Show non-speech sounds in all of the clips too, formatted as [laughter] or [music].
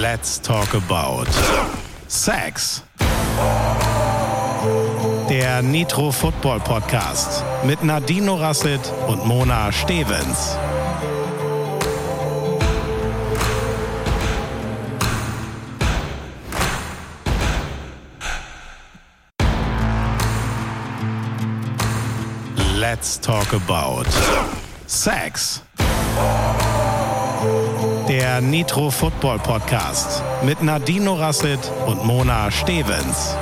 Let's talk about Sex. Der Nitro Football Podcast mit Nadine Rasset und Mona Stevens. Let's talk about Sex. Der Nitro Football Podcast mit Nadine Rasset und Mona Stevens.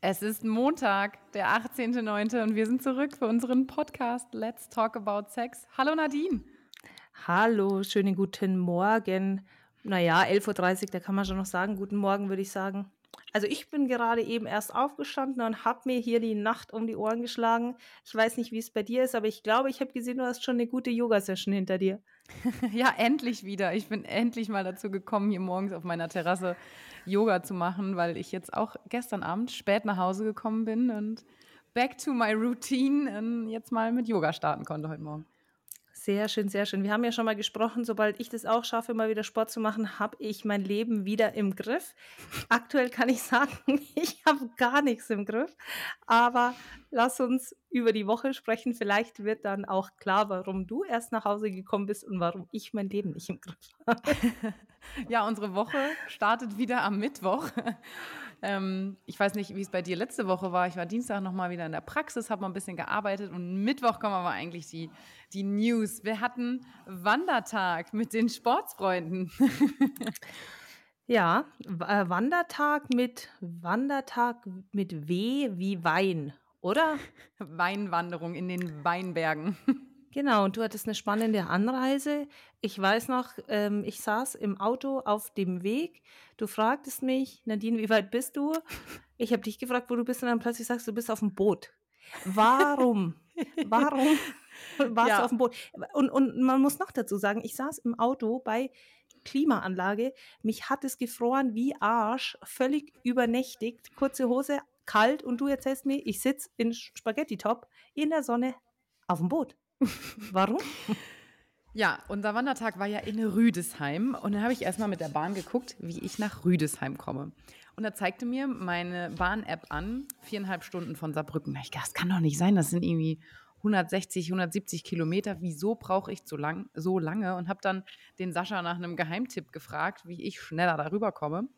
Es ist Montag, der 18.09. und wir sind zurück für unseren Podcast Let's Talk About Sex. Hallo Nadine. Hallo, schönen guten Morgen. Naja, 11.30 Uhr, da kann man schon noch sagen, guten Morgen würde ich sagen. Also ich bin gerade eben erst aufgestanden und habe mir hier die Nacht um die Ohren geschlagen. Ich weiß nicht, wie es bei dir ist, aber ich glaube, ich habe gesehen, du hast schon eine gute Yoga-Session hinter dir. [laughs] ja, endlich wieder. Ich bin endlich mal dazu gekommen, hier morgens auf meiner Terrasse Yoga zu machen, weil ich jetzt auch gestern Abend spät nach Hause gekommen bin und back to my routine und jetzt mal mit Yoga starten konnte heute Morgen. Sehr schön, sehr schön. Wir haben ja schon mal gesprochen, sobald ich das auch schaffe, mal wieder Sport zu machen, habe ich mein Leben wieder im Griff. Aktuell kann ich sagen, [laughs] ich habe gar nichts im Griff. Aber lass uns über die Woche sprechen. Vielleicht wird dann auch klar, warum du erst nach Hause gekommen bist und warum ich mein Leben nicht im Griff habe. [laughs] ja, unsere Woche startet wieder am Mittwoch. Ähm, ich weiß nicht, wie es bei dir letzte Woche war. Ich war Dienstag nochmal wieder in der Praxis, habe mal ein bisschen gearbeitet und Mittwoch kommen aber eigentlich die, die News. Wir hatten Wandertag mit den Sportsfreunden. [laughs] ja, äh, Wandertag mit Wandertag mit W wie Wein, oder? [laughs] Weinwanderung in den Weinbergen. Genau, und du hattest eine spannende Anreise. Ich weiß noch, ähm, ich saß im Auto auf dem Weg. Du fragtest mich, Nadine, wie weit bist du? Ich habe dich gefragt, wo du bist, und dann plötzlich sagst du, du bist auf dem Boot. Warum? Warum [laughs] warst ja. du auf dem Boot? Und, und man muss noch dazu sagen, ich saß im Auto bei Klimaanlage. Mich hat es gefroren wie Arsch, völlig übernächtigt, kurze Hose, kalt. Und du erzählst mir, ich sitze in Spaghetti-Top in der Sonne auf dem Boot. [laughs] Warum? Ja, unser Wandertag war ja in Rüdesheim und dann habe ich erstmal mit der Bahn geguckt, wie ich nach Rüdesheim komme. Und da zeigte mir meine Bahn-App an, viereinhalb Stunden von Saarbrücken. Da ich dachte, das kann doch nicht sein, das sind irgendwie 160, 170 Kilometer. Wieso brauche ich so, lang, so lange? Und habe dann den Sascha nach einem Geheimtipp gefragt, wie ich schneller darüber komme.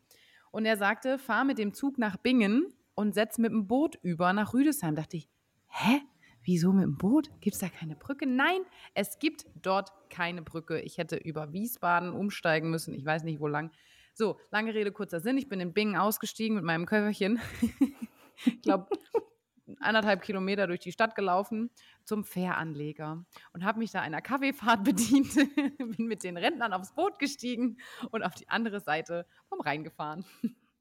Und er sagte, fahr mit dem Zug nach Bingen und setz mit dem Boot über nach Rüdesheim. Da dachte ich, hä? Wieso mit dem Boot? Gibt es da keine Brücke? Nein, es gibt dort keine Brücke. Ich hätte über Wiesbaden umsteigen müssen. Ich weiß nicht, wo lang. So, lange Rede, kurzer Sinn. Ich bin in Bingen ausgestiegen mit meinem Köfferchen. [laughs] ich glaube, anderthalb Kilometer durch die Stadt gelaufen zum Fähranleger und habe mich da einer Kaffeefahrt [laughs] bedient, bin mit den Rentnern aufs Boot gestiegen und auf die andere Seite vom Rhein gefahren.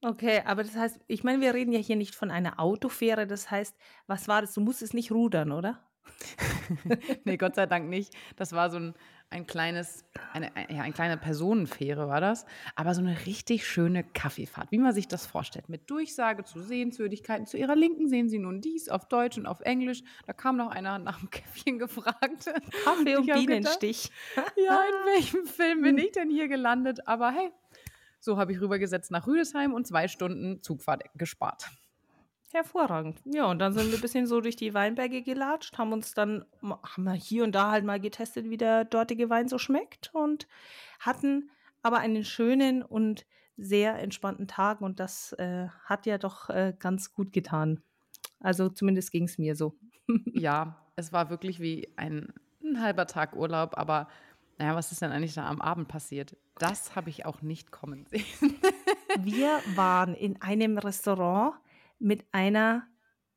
Okay, aber das heißt, ich meine, wir reden ja hier nicht von einer Autofähre. Das heißt, was war das? Du musstest nicht rudern, oder? [laughs] nee, Gott sei Dank nicht. Das war so ein, ein kleines, eine, ja, eine kleine Personenfähre war das, aber so eine richtig schöne Kaffeefahrt, wie man sich das vorstellt. Mit Durchsage zu Sehenswürdigkeiten. Zu ihrer Linken sehen Sie nun dies auf Deutsch und auf Englisch. Da kam noch einer nach dem Käffchen gefragt. Kaffee [laughs] und Bienenstich. Ja, in welchem Film bin ich denn hier gelandet? Aber hey, so habe ich rübergesetzt nach Rüdesheim und zwei Stunden Zugfahrt gespart. Hervorragend. Ja, und dann sind wir ein bisschen so durch die Weinberge gelatscht, haben uns dann, haben wir hier und da halt mal getestet, wie der dortige Wein so schmeckt und hatten aber einen schönen und sehr entspannten Tag und das äh, hat ja doch äh, ganz gut getan. Also zumindest ging es mir so. [laughs] ja, es war wirklich wie ein, ein halber Tag Urlaub, aber naja, was ist denn eigentlich da am Abend passiert? Das habe ich auch nicht kommen [laughs] sehen. Wir waren in einem Restaurant mit einer,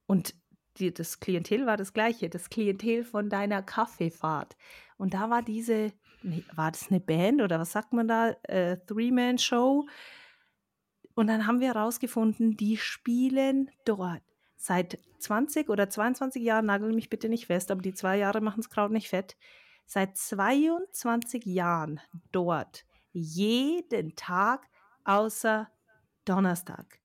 und die, das Klientel war das gleiche, das Klientel von deiner Kaffeefahrt. Und da war diese, war das eine Band oder was sagt man da? Äh, Three-Man-Show. Und dann haben wir herausgefunden, die spielen dort seit 20 oder 22 Jahren, nagel mich bitte nicht fest, aber die zwei Jahre machen das Kraut nicht fett, seit 22 Jahren dort jeden Tag außer Donnerstag.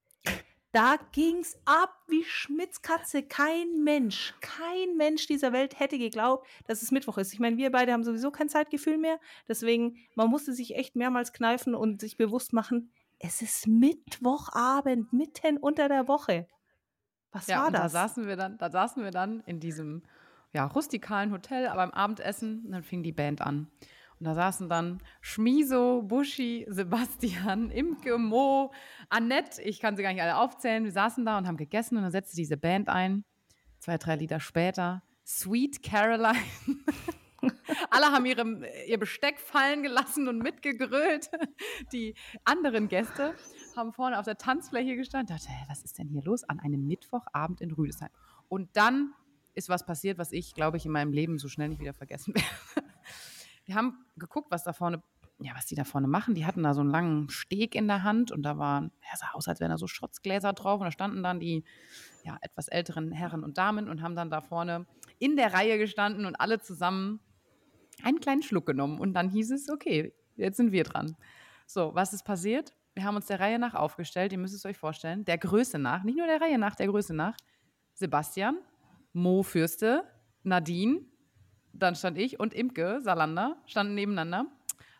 Da ging's ab wie Schmitzkatze. Kein Mensch, kein Mensch dieser Welt hätte geglaubt, dass es Mittwoch ist. Ich meine, wir beide haben sowieso kein Zeitgefühl mehr. Deswegen, man musste sich echt mehrmals kneifen und sich bewusst machen, es ist Mittwochabend, mitten unter der Woche. Was ja, war das? Da saßen wir dann, da saßen wir dann in diesem ja, rustikalen Hotel, aber im Abendessen, und dann fing die Band an. Und da saßen dann Schmiso, Buschi, Sebastian, [laughs] Imke, Mo, Annette, ich kann sie gar nicht alle aufzählen. Wir saßen da und haben gegessen und dann setzte diese Band ein. Zwei, drei Lieder später. Sweet Caroline. [laughs] alle haben ihre, ihr Besteck fallen gelassen und mitgegrölt. [laughs] Die anderen Gäste haben vorne auf der Tanzfläche gestanden. Dachte, was ist denn hier los an einem Mittwochabend in Rüdesheim? Und dann ist was passiert, was ich, glaube ich, in meinem Leben so schnell nicht wieder vergessen [laughs] werde. Wir haben geguckt, was da vorne, ja, was die da vorne machen. Die hatten da so einen langen Steg in der Hand und da waren, ja, sah aus, als wären da so Schrotzgläser drauf und da standen dann die, ja, etwas älteren Herren und Damen und haben dann da vorne in der Reihe gestanden und alle zusammen einen kleinen Schluck genommen und dann hieß es, okay, jetzt sind wir dran. So, was ist passiert? Wir haben uns der Reihe nach aufgestellt, ihr müsst es euch vorstellen, der Größe nach, nicht nur der Reihe nach, der Größe nach. Sebastian, Mo Fürste, Nadine, dann stand ich und Imke Salander standen nebeneinander.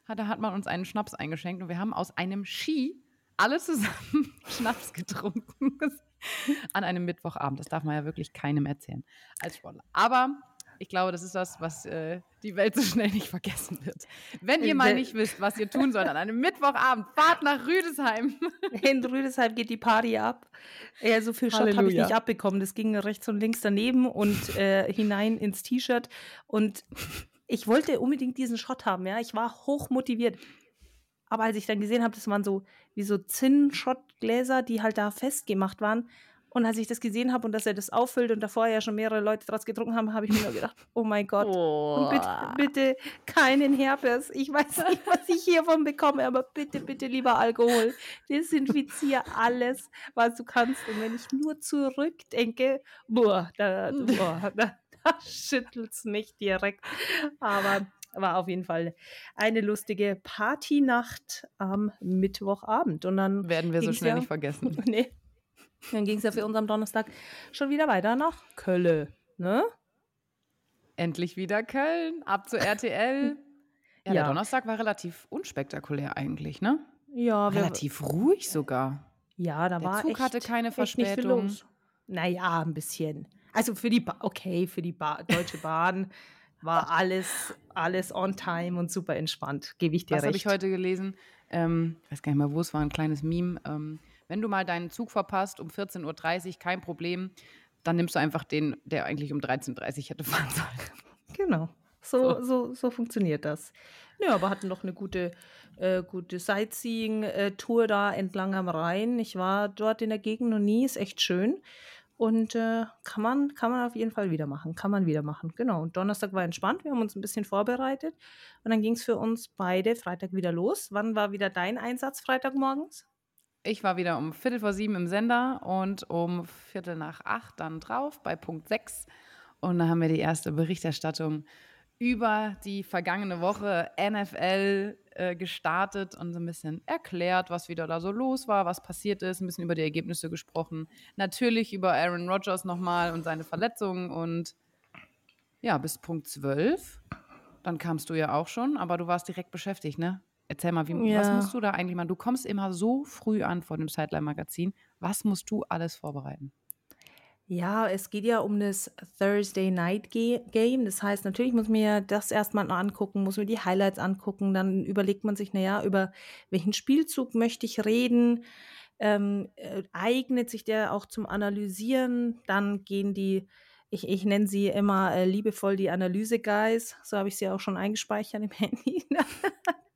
Da hat man uns einen Schnaps eingeschenkt und wir haben aus einem Ski alle zusammen [laughs] Schnaps getrunken [laughs] an einem Mittwochabend. Das darf man ja wirklich keinem erzählen als Sportler. Aber ich glaube, das ist das, was äh, die Welt so schnell nicht vergessen wird. Wenn ihr mal nicht wisst, was ihr tun sollt an einem Mittwochabend, fahrt nach Rüdesheim. [laughs] In Rüdesheim geht die Party ab. Ja, so viel Shot habe ich nicht abbekommen. Das ging rechts und links daneben und äh, hinein ins T-Shirt. Und ich wollte unbedingt diesen Shot haben. Ja, ich war hoch motiviert. Aber als ich dann gesehen habe, das waren so wie so Zinn-Shot-Gläser, die halt da festgemacht waren, und als ich das gesehen habe und dass er das auffüllt und davor ja schon mehrere Leute draus getrunken haben, habe ich mir nur gedacht, oh mein Gott, oh. bitte, bitte keinen Herpes. Ich weiß nicht, [laughs] was ich hiervon bekomme, aber bitte, bitte lieber Alkohol. Desinfizier alles, was du kannst. Und wenn ich nur zurückdenke, boah, da, [laughs] boah, da, da schüttelt es mich direkt. Aber war auf jeden Fall eine lustige Partynacht am Mittwochabend. Und dann werden wir so schnell ja, nicht vergessen. [laughs] Nee, dann ging es ja für uns am Donnerstag schon wieder weiter nach Köln. Ne? Endlich wieder Köln, ab zu RTL. Ja, ja, der Donnerstag war relativ unspektakulär eigentlich, ne? Ja, relativ ruhig sogar. Ja, da der war Zug echt, hatte keine Verspätung. Naja, ein bisschen. Also für die ba okay, für die ba Deutsche Bahn war alles, alles on time und super entspannt, gebe ich dir Was recht. Was habe ich heute gelesen? Ähm, ich weiß gar nicht mehr, wo es war, ein kleines Meme. Ähm, wenn du mal deinen Zug verpasst um 14.30 Uhr, kein Problem, dann nimmst du einfach den, der eigentlich um 13.30 Uhr hätte fahren sollen. Genau. So, so. so, so funktioniert das. Ja, aber hatten doch eine gute, äh, gute Sightseeing-Tour da entlang am Rhein. Ich war dort in der Gegend noch nie, ist echt schön. Und äh, kann, man, kann man auf jeden Fall wieder machen. Kann man wieder machen. Genau. Und Donnerstag war entspannt. Wir haben uns ein bisschen vorbereitet. Und dann ging es für uns beide Freitag wieder los. Wann war wieder dein Einsatz Freitagmorgens? Ich war wieder um Viertel vor sieben im Sender und um Viertel nach acht dann drauf bei Punkt sechs. Und da haben wir die erste Berichterstattung über die vergangene Woche NFL äh, gestartet und so ein bisschen erklärt, was wieder da so los war, was passiert ist, ein bisschen über die Ergebnisse gesprochen. Natürlich über Aaron Rodgers nochmal und seine Verletzungen und ja, bis Punkt zwölf. Dann kamst du ja auch schon, aber du warst direkt beschäftigt, ne? Erzähl mal, wie, ja. was musst du da eigentlich machen? Du kommst immer so früh an vor dem Sideline-Magazin. Was musst du alles vorbereiten? Ja, es geht ja um das Thursday Night Game. Das heißt, natürlich muss man ja das erstmal noch angucken, muss mir die Highlights angucken. Dann überlegt man sich, naja, über welchen Spielzug möchte ich reden? Ähm, äh, eignet sich der auch zum Analysieren? Dann gehen die ich, ich nenne sie immer äh, liebevoll die Analyse-Guys. So habe ich sie auch schon eingespeichert im [laughs] Handy.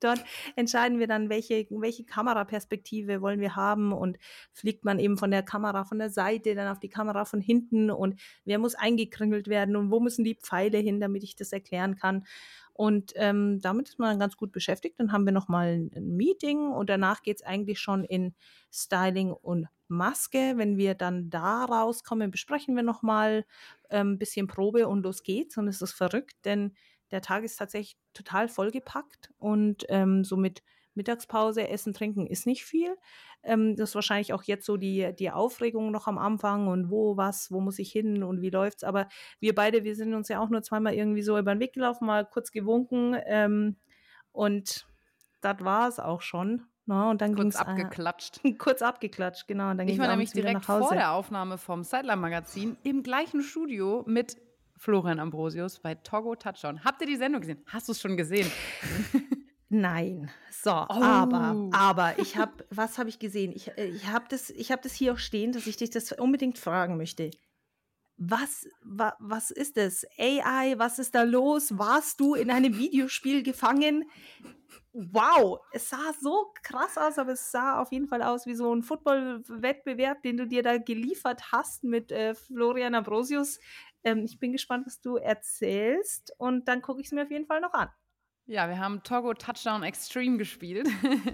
Dort entscheiden wir dann, welche, welche Kameraperspektive wollen wir haben und fliegt man eben von der Kamera von der Seite, dann auf die Kamera von hinten und wer muss eingekringelt werden und wo müssen die Pfeile hin, damit ich das erklären kann. Und ähm, damit ist man dann ganz gut beschäftigt. Dann haben wir nochmal ein Meeting und danach geht es eigentlich schon in Styling und Maske. Wenn wir dann da rauskommen, besprechen wir nochmal ein ähm, bisschen Probe und los geht's. Und es ist verrückt, denn der Tag ist tatsächlich total vollgepackt und ähm, so mit, Mittagspause, Essen, Trinken ist nicht viel. Ähm, das ist wahrscheinlich auch jetzt so die, die Aufregung noch am Anfang und wo, was, wo muss ich hin und wie läuft's. Aber wir beide, wir sind uns ja auch nur zweimal irgendwie so über den Weg gelaufen, mal kurz gewunken ähm, und das war es auch schon. Na, und dann kurz abgeklatscht. Äh, [laughs] kurz abgeklatscht, genau. ich war nämlich direkt vor der Aufnahme vom Sideline-Magazin im gleichen Studio mit Florian Ambrosius bei Togo Touchdown. Habt ihr die Sendung gesehen? Hast du es schon gesehen? [laughs] Nein. So, oh. aber, aber ich habe, was habe ich gesehen? Ich, äh, ich habe das, hab das hier auch stehen, dass ich dich das unbedingt fragen möchte. Was, wa, was ist das? AI, was ist da los? Warst du in einem Videospiel gefangen? Wow, es sah so krass aus, aber es sah auf jeden Fall aus wie so ein Football-Wettbewerb, den du dir da geliefert hast mit äh, Florian Ambrosius. Ähm, ich bin gespannt, was du erzählst und dann gucke ich es mir auf jeden Fall noch an. Ja, wir haben Togo Touchdown Extreme gespielt.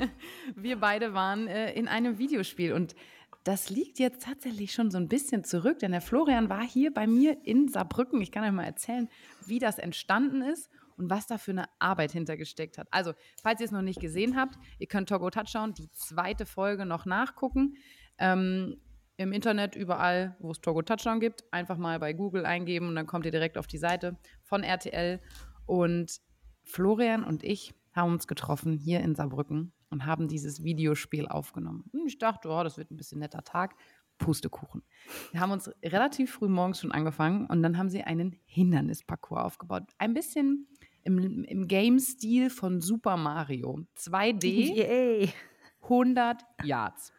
[laughs] wir beide waren äh, in einem Videospiel und das liegt jetzt tatsächlich schon so ein bisschen zurück, denn der Florian war hier bei mir in Saarbrücken. Ich kann euch mal erzählen, wie das entstanden ist und was da für eine Arbeit hintergesteckt hat. Also, falls ihr es noch nicht gesehen habt, ihr könnt Togo Touchdown, die zweite Folge, noch nachgucken. Ähm, Im Internet, überall, wo es Togo Touchdown gibt, einfach mal bei Google eingeben und dann kommt ihr direkt auf die Seite von RTL. Und Florian und ich haben uns getroffen hier in Saarbrücken und haben dieses Videospiel aufgenommen. Und ich dachte, oh, das wird ein bisschen netter Tag. Pustekuchen. Wir haben uns relativ früh morgens schon angefangen und dann haben sie einen Hindernisparcours aufgebaut. Ein bisschen im, im Game-Stil von Super Mario. 2D, [laughs] Yay. 100 Yards.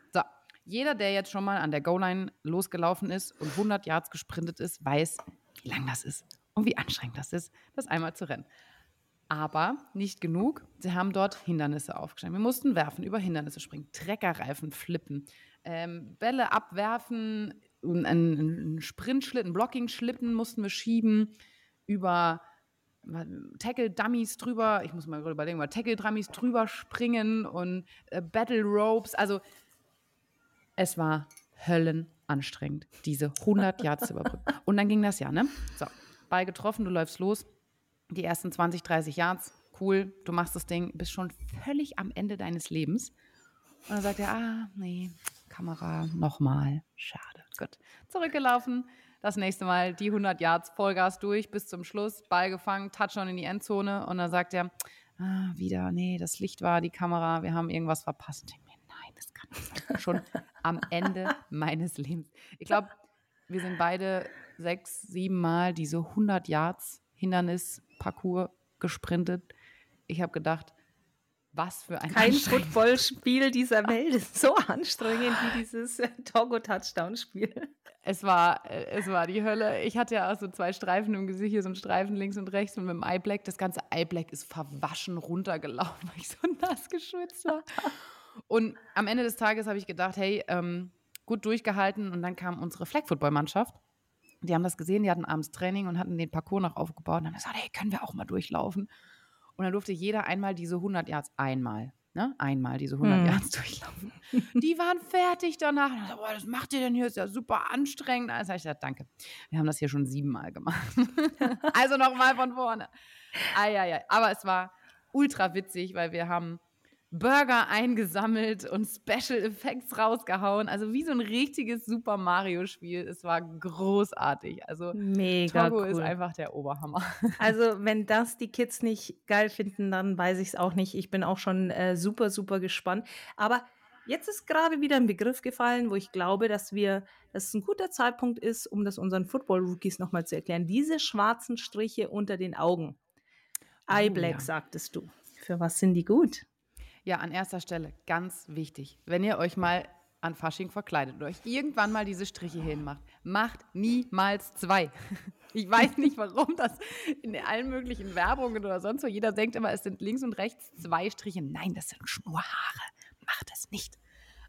Jeder, der jetzt schon mal an der Goal-Line losgelaufen ist und 100 Yards gesprintet ist, weiß, wie lang das ist und wie anstrengend das ist, das einmal zu rennen. Aber nicht genug. Sie haben dort Hindernisse aufgestellt. Wir mussten werfen, über Hindernisse springen, Treckerreifen flippen, ähm, Bälle abwerfen, einen, einen Sprintschlitten, Blocking-Schlitten mussten wir schieben, über Tackle-Dummies drüber, ich muss mal überlegen, über Tackle-Dummies drüber springen und äh, Battle Ropes. Also es war höllenanstrengend, diese 100 Yards zu überbrücken. Und dann ging das ja, ne? So, Ball getroffen, du läufst los die ersten 20, 30 Yards, cool, du machst das Ding, bist schon völlig am Ende deines Lebens. Und dann sagt er, ah, nee, Kamera, nochmal, schade. Gut, zurückgelaufen, das nächste Mal die 100 Yards, Vollgas durch bis zum Schluss, Ball gefangen, Touchdown in die Endzone und dann sagt er, ah, wieder, nee, das Licht war die Kamera, wir haben irgendwas verpasst. Das kann. Schon am Ende [laughs] meines Lebens. Ich glaube, wir sind beide sechs, sieben Mal diese 100 Yards Hindernisparcours gesprintet. Ich habe gedacht, was für ein Kein Footballspiel dieser Welt ist so anstrengend wie dieses äh, Togo-Touchdown-Spiel. Es war, äh, es war die Hölle. Ich hatte ja auch so zwei Streifen im Gesicht, hier so ein Streifen links und rechts und mit dem Eye Black. Das ganze Eye Black ist verwaschen runtergelaufen, weil ich so nass geschwitzt war. Und am Ende des Tages habe ich gedacht, hey, ähm, gut durchgehalten. Und dann kam unsere Flag-Football-Mannschaft die haben das gesehen, die hatten abends Training und hatten den Parcours noch aufgebaut und haben gesagt, hey, können wir auch mal durchlaufen? Und dann durfte jeder einmal diese 100 Yards, einmal, ne? einmal diese 100 hm. Yards [laughs] durchlaufen. Die waren fertig danach. Und dachte, boah, was macht ihr denn hier? Ist ja super anstrengend. Also ich gesagt, danke. Wir haben das hier schon siebenmal gemacht. [laughs] also nochmal von vorne. Ah, ja, ja. Aber es war ultra witzig, weil wir haben Burger eingesammelt und Special Effects rausgehauen. Also wie so ein richtiges Super Mario-Spiel. Es war großartig. Also Mega Togo cool. ist einfach der Oberhammer. [laughs] Also wenn das die Kids nicht geil finden, dann weiß ich es auch nicht. Ich bin auch schon äh, super, super gespannt. Aber jetzt ist gerade wieder ein Begriff gefallen, wo ich glaube, dass wir, dass es ein guter Zeitpunkt ist, um das unseren Football-Rookies nochmal zu erklären. Diese schwarzen Striche unter den Augen. Eye Black, ja. sagtest du. Für was sind die gut? Ja, an erster Stelle, ganz wichtig, wenn ihr euch mal an Fasching verkleidet und euch irgendwann mal diese Striche hinmacht, macht niemals zwei. [laughs] Ich weiß nicht, warum das in allen möglichen Werbungen oder sonst wo jeder denkt immer, es sind links und rechts zwei Striche. Nein, das sind Schnurhaare. Macht es nicht.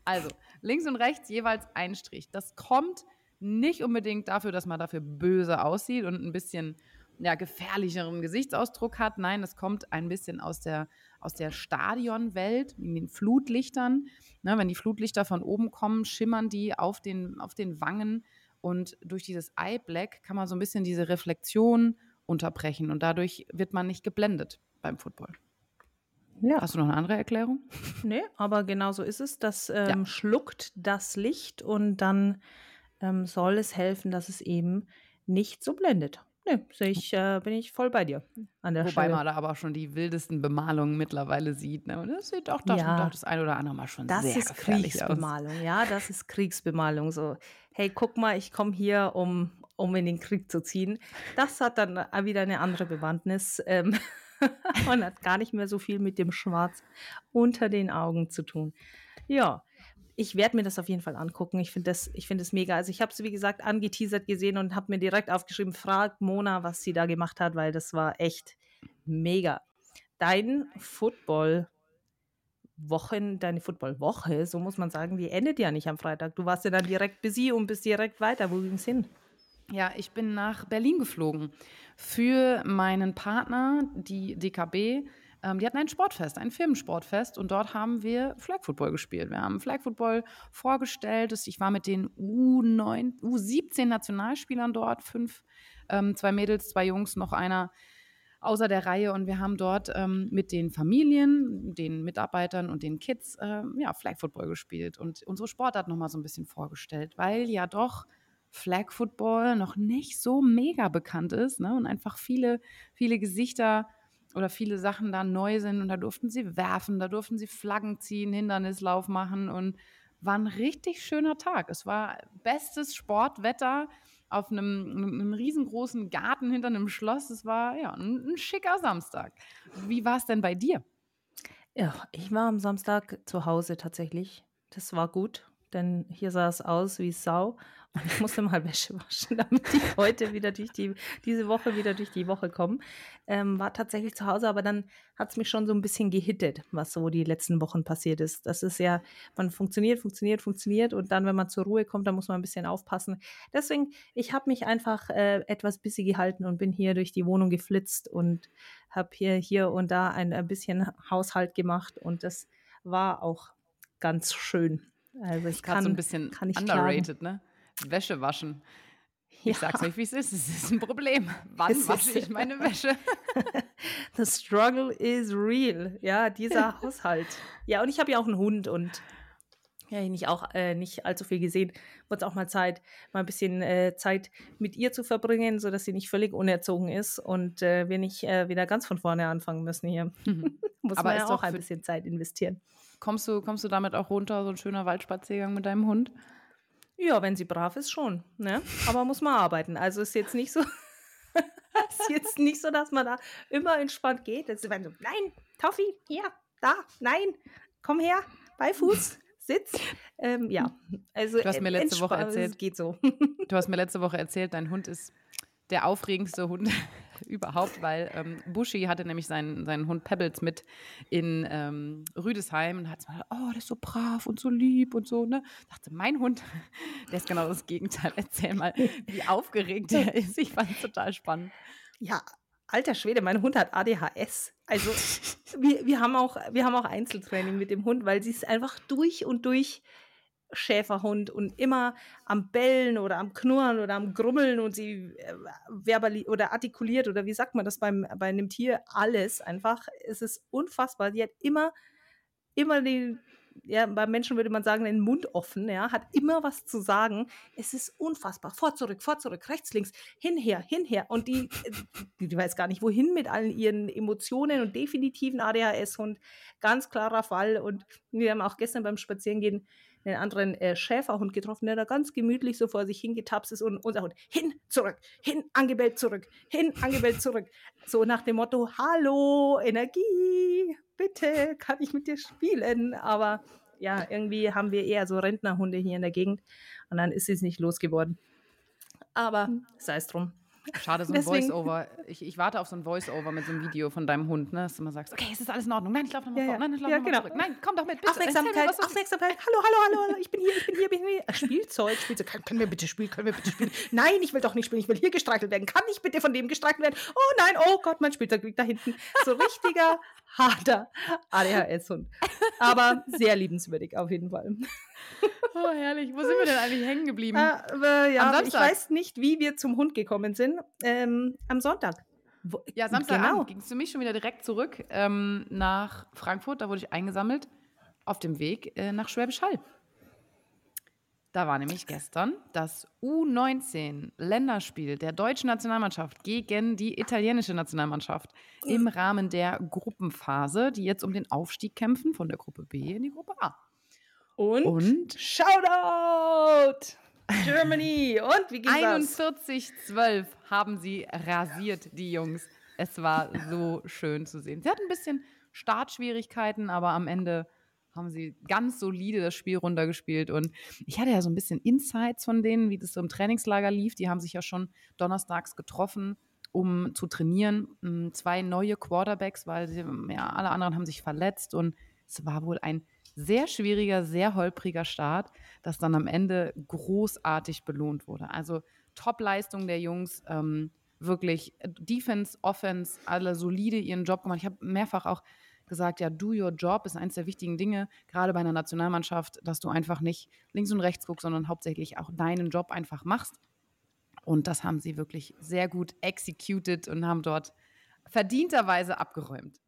Also, links und rechts jeweils ein Strich. Das kommt nicht unbedingt dafür, dass man dafür böse aussieht und ein bisschen ja, gefährlicheren Gesichtsausdruck hat. Nein, es kommt ein bisschen aus der, aus der Stadionwelt, in den Flutlichtern. Ne, wenn die Flutlichter von oben kommen, schimmern die auf den, auf den Wangen und durch dieses Eye Black kann man so ein bisschen diese Reflexion unterbrechen und dadurch wird man nicht geblendet beim Football. Ja. Hast du noch eine andere Erklärung? Nee, aber genau so ist es. Das ähm, ja. schluckt das Licht und dann ähm, soll es helfen, dass es eben nicht so blendet. Nee, ich, äh, bin ich voll bei dir an der Wobei Stelle. man da aber schon die wildesten Bemalungen mittlerweile sieht. Ne? Und das sieht auch das, ja, das ein oder andere Mal schon das sehr ist Kriegsbemalung, aus. ja, das ist Kriegsbemalung. So, hey, guck mal, ich komme hier, um, um in den Krieg zu ziehen. Das hat dann wieder eine andere Bewandtnis ähm, [laughs] und hat gar nicht mehr so viel mit dem Schwarz unter den Augen zu tun. Ja, ich werde mir das auf jeden Fall angucken. Ich finde das, find das mega. Also ich habe es, wie gesagt, angeteasert gesehen und habe mir direkt aufgeschrieben, frag Mona, was sie da gemacht hat, weil das war echt mega. Dein Football Wochen, deine Football-Woche, so muss man sagen, die endet ja nicht am Freitag. Du warst ja dann direkt busy und bist direkt weiter. Wo ging es hin? Ja, ich bin nach Berlin geflogen für meinen Partner, die DKB ähm, die hatten ein Sportfest, ein Firmensportfest und dort haben wir Flag Football gespielt. Wir haben Flag Football vorgestellt. Ich war mit den U9, U17 Nationalspielern dort, fünf, ähm, zwei Mädels, zwei Jungs, noch einer außer der Reihe und wir haben dort ähm, mit den Familien, den Mitarbeitern und den Kids ähm, ja, Flag Football gespielt und unsere Sportart nochmal so ein bisschen vorgestellt, weil ja doch Flag Football noch nicht so mega bekannt ist ne? und einfach viele, viele Gesichter oder viele Sachen da neu sind und da durften sie werfen, da durften sie Flaggen ziehen, Hindernislauf machen und war ein richtig schöner Tag. Es war bestes Sportwetter auf einem, einem riesengroßen Garten hinter einem Schloss. Es war ja ein, ein schicker Samstag. Wie war es denn bei dir? Ja, ich war am Samstag zu Hause tatsächlich. Das war gut, denn hier sah es aus wie Sau. [laughs] Ich musste mal Wäsche waschen, damit ich [laughs] heute wieder durch die, diese Woche wieder durch die Woche komme. Ähm, war tatsächlich zu Hause, aber dann hat es mich schon so ein bisschen gehittet, was so die letzten Wochen passiert ist. Das ist ja, man funktioniert, funktioniert, funktioniert und dann, wenn man zur Ruhe kommt, dann muss man ein bisschen aufpassen. Deswegen, ich habe mich einfach äh, etwas busy gehalten und bin hier durch die Wohnung geflitzt und habe hier, hier und da ein, ein bisschen Haushalt gemacht und das war auch ganz schön. Also ich kann so ein bisschen underrated, ne? Wäsche waschen. Ich ja. sag's euch, wie es ist. Es ist ein Problem. Wann es wasche ich meine [laughs] Wäsche? The struggle is real. Ja, dieser [laughs] Haushalt. Ja, und ich habe ja auch einen Hund und ja, nicht auch äh, nicht allzu viel gesehen. Wird auch mal Zeit, mal ein bisschen äh, Zeit mit ihr zu verbringen, sodass sie nicht völlig unerzogen ist und äh, wir nicht äh, wieder ganz von vorne anfangen müssen hier. Mhm. [laughs] Muss Aber man ja auch ein bisschen Zeit investieren. Kommst du, kommst du damit auch runter, so ein schöner Waldspaziergang mit deinem Hund? Ja, wenn sie brav ist, schon. Ne? Aber muss man arbeiten. Also ist jetzt nicht so, [laughs] ist jetzt nicht so, dass man da immer entspannt geht. Das ist so, nein, Toffi, hier, da, nein, komm her, bei Fuß, Sitz. Ähm, ja, also du hast mir letzte Woche erzählt, geht so. du hast mir letzte Woche erzählt, dein Hund ist der aufregendste Hund überhaupt, weil ähm, Buschi hatte nämlich seinen, seinen Hund Pebbles mit in ähm, Rüdesheim und hat gesagt, oh, der ist so brav und so lieb und so, ne? Ich dachte, mein Hund, der ist genau das Gegenteil. Erzähl mal, wie aufgeregt der ist. Ich fand es total spannend. Ja, alter Schwede, mein Hund hat ADHS. Also wir, wir, haben auch, wir haben auch Einzeltraining mit dem Hund, weil sie ist einfach durch und durch Schäferhund und immer am Bellen oder am Knurren oder am Grummeln und sie äh, verbali oder artikuliert oder wie sagt man das beim, bei einem Tier? Alles einfach. Es ist unfassbar. Sie hat immer, immer den, ja, beim Menschen würde man sagen, den Mund offen, ja, hat immer was zu sagen. Es ist unfassbar. Vor, zurück, vor, zurück, rechts, links, hinher, hinher. Und die, die, die weiß gar nicht, wohin mit allen ihren Emotionen und definitiven ADHS-Hund. Ganz klarer Fall. Und wir haben auch gestern beim Spazierengehen einen anderen äh, Schäferhund getroffen, der da ganz gemütlich so vor sich hingetapst ist und unser Hund hin, zurück, hin, angebellt zurück, hin, angebellt zurück. So nach dem Motto, hallo, Energie, bitte, kann ich mit dir spielen? Aber ja, irgendwie haben wir eher so Rentnerhunde hier in der Gegend und dann ist es nicht losgeworden. Aber hm. sei es drum. Schade, so ein Voice-Over. Ich, ich, warte auf so ein Voice-Over mit so einem Video von deinem Hund, ne? dass du immer sagst, okay, es ist alles in Ordnung. Nein, ich laufe nochmal ja, vor. Nein, ich laufe ja, nochmal genau. zurück. Nein, komm doch mit, bitte. Aufmerksamkeit, Aufmerksamkeit. Hallo, hallo, hallo, ich bin hier, ich bin hier, ich bin hier. Spielzeug, Spielzeug. Können wir bitte spielen, können wir bitte spielen? Nein, ich will doch nicht spielen, ich will hier gestreichelt werden. Kann ich bitte von dem gestreichelt werden? Oh nein, oh Gott, mein Spielzeug liegt da hinten. So richtiger, harter ADHS-Hund. Aber sehr liebenswürdig auf jeden Fall. Oh, herrlich. Wo sind wir denn eigentlich hängen geblieben? Äh, äh, ja, ich weiß nicht, wie wir zum Hund gekommen sind. Ähm, am Sonntag. Wo, Ja, Samstagabend genau. ging es für mich schon wieder direkt zurück ähm, nach Frankfurt. Da wurde ich eingesammelt auf dem Weg äh, nach Schwäbisch Hall. Da war nämlich gestern das U19-Länderspiel der deutschen Nationalmannschaft gegen die italienische Nationalmannschaft im Rahmen der Gruppenphase, die jetzt um den Aufstieg kämpfen von der Gruppe B in die Gruppe A. Und, Und Shoutout! [laughs] Germany! Und wie aus? 41-12 haben sie rasiert, die Jungs. Es war so schön zu sehen. Sie hatten ein bisschen Startschwierigkeiten, aber am Ende haben sie ganz solide das Spiel runtergespielt. Und ich hatte ja so ein bisschen Insights von denen, wie das so im Trainingslager lief. Die haben sich ja schon donnerstags getroffen, um zu trainieren. Zwei neue Quarterbacks, weil sie, ja, alle anderen haben sich verletzt. Und es war wohl ein sehr schwieriger, sehr holpriger Start, das dann am Ende großartig belohnt wurde. Also Top-Leistung der Jungs, ähm, wirklich Defense, Offense, alle solide ihren Job gemacht. Ich habe mehrfach auch gesagt, ja, do your job ist eines der wichtigen Dinge, gerade bei einer Nationalmannschaft, dass du einfach nicht links und rechts guckst, sondern hauptsächlich auch deinen Job einfach machst. Und das haben sie wirklich sehr gut executed und haben dort verdienterweise abgeräumt.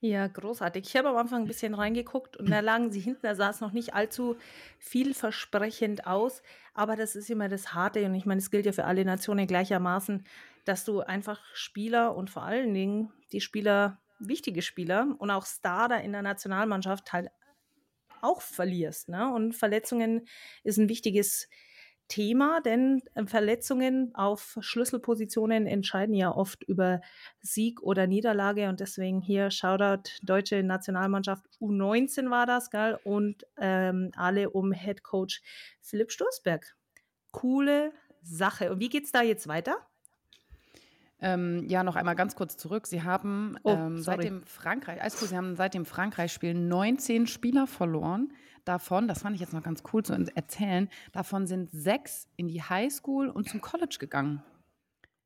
Ja, großartig. Ich habe am Anfang ein bisschen reingeguckt und da lagen sie hinten, da sah es noch nicht allzu vielversprechend aus. Aber das ist immer das Harte und ich meine, es gilt ja für alle Nationen gleichermaßen, dass du einfach Spieler und vor allen Dingen die Spieler, wichtige Spieler und auch Star da in der Nationalmannschaft halt auch verlierst. Ne? Und Verletzungen ist ein wichtiges Thema, denn äh, Verletzungen auf Schlüsselpositionen entscheiden ja oft über Sieg oder Niederlage und deswegen hier Shoutout deutsche Nationalmannschaft U19 war das, gell? Und ähm, alle um Head Coach Philipp Sturzberg. Coole Sache. Und wie geht's da jetzt weiter? Ähm, ja, noch einmal ganz kurz zurück. Sie haben Oh, ähm, seit dem Frankreich, gut, Sie haben seit dem Frankreich-Spiel 19 Spieler verloren. Davon, das fand ich jetzt noch ganz cool zu erzählen, davon sind sechs in die Highschool und zum College gegangen.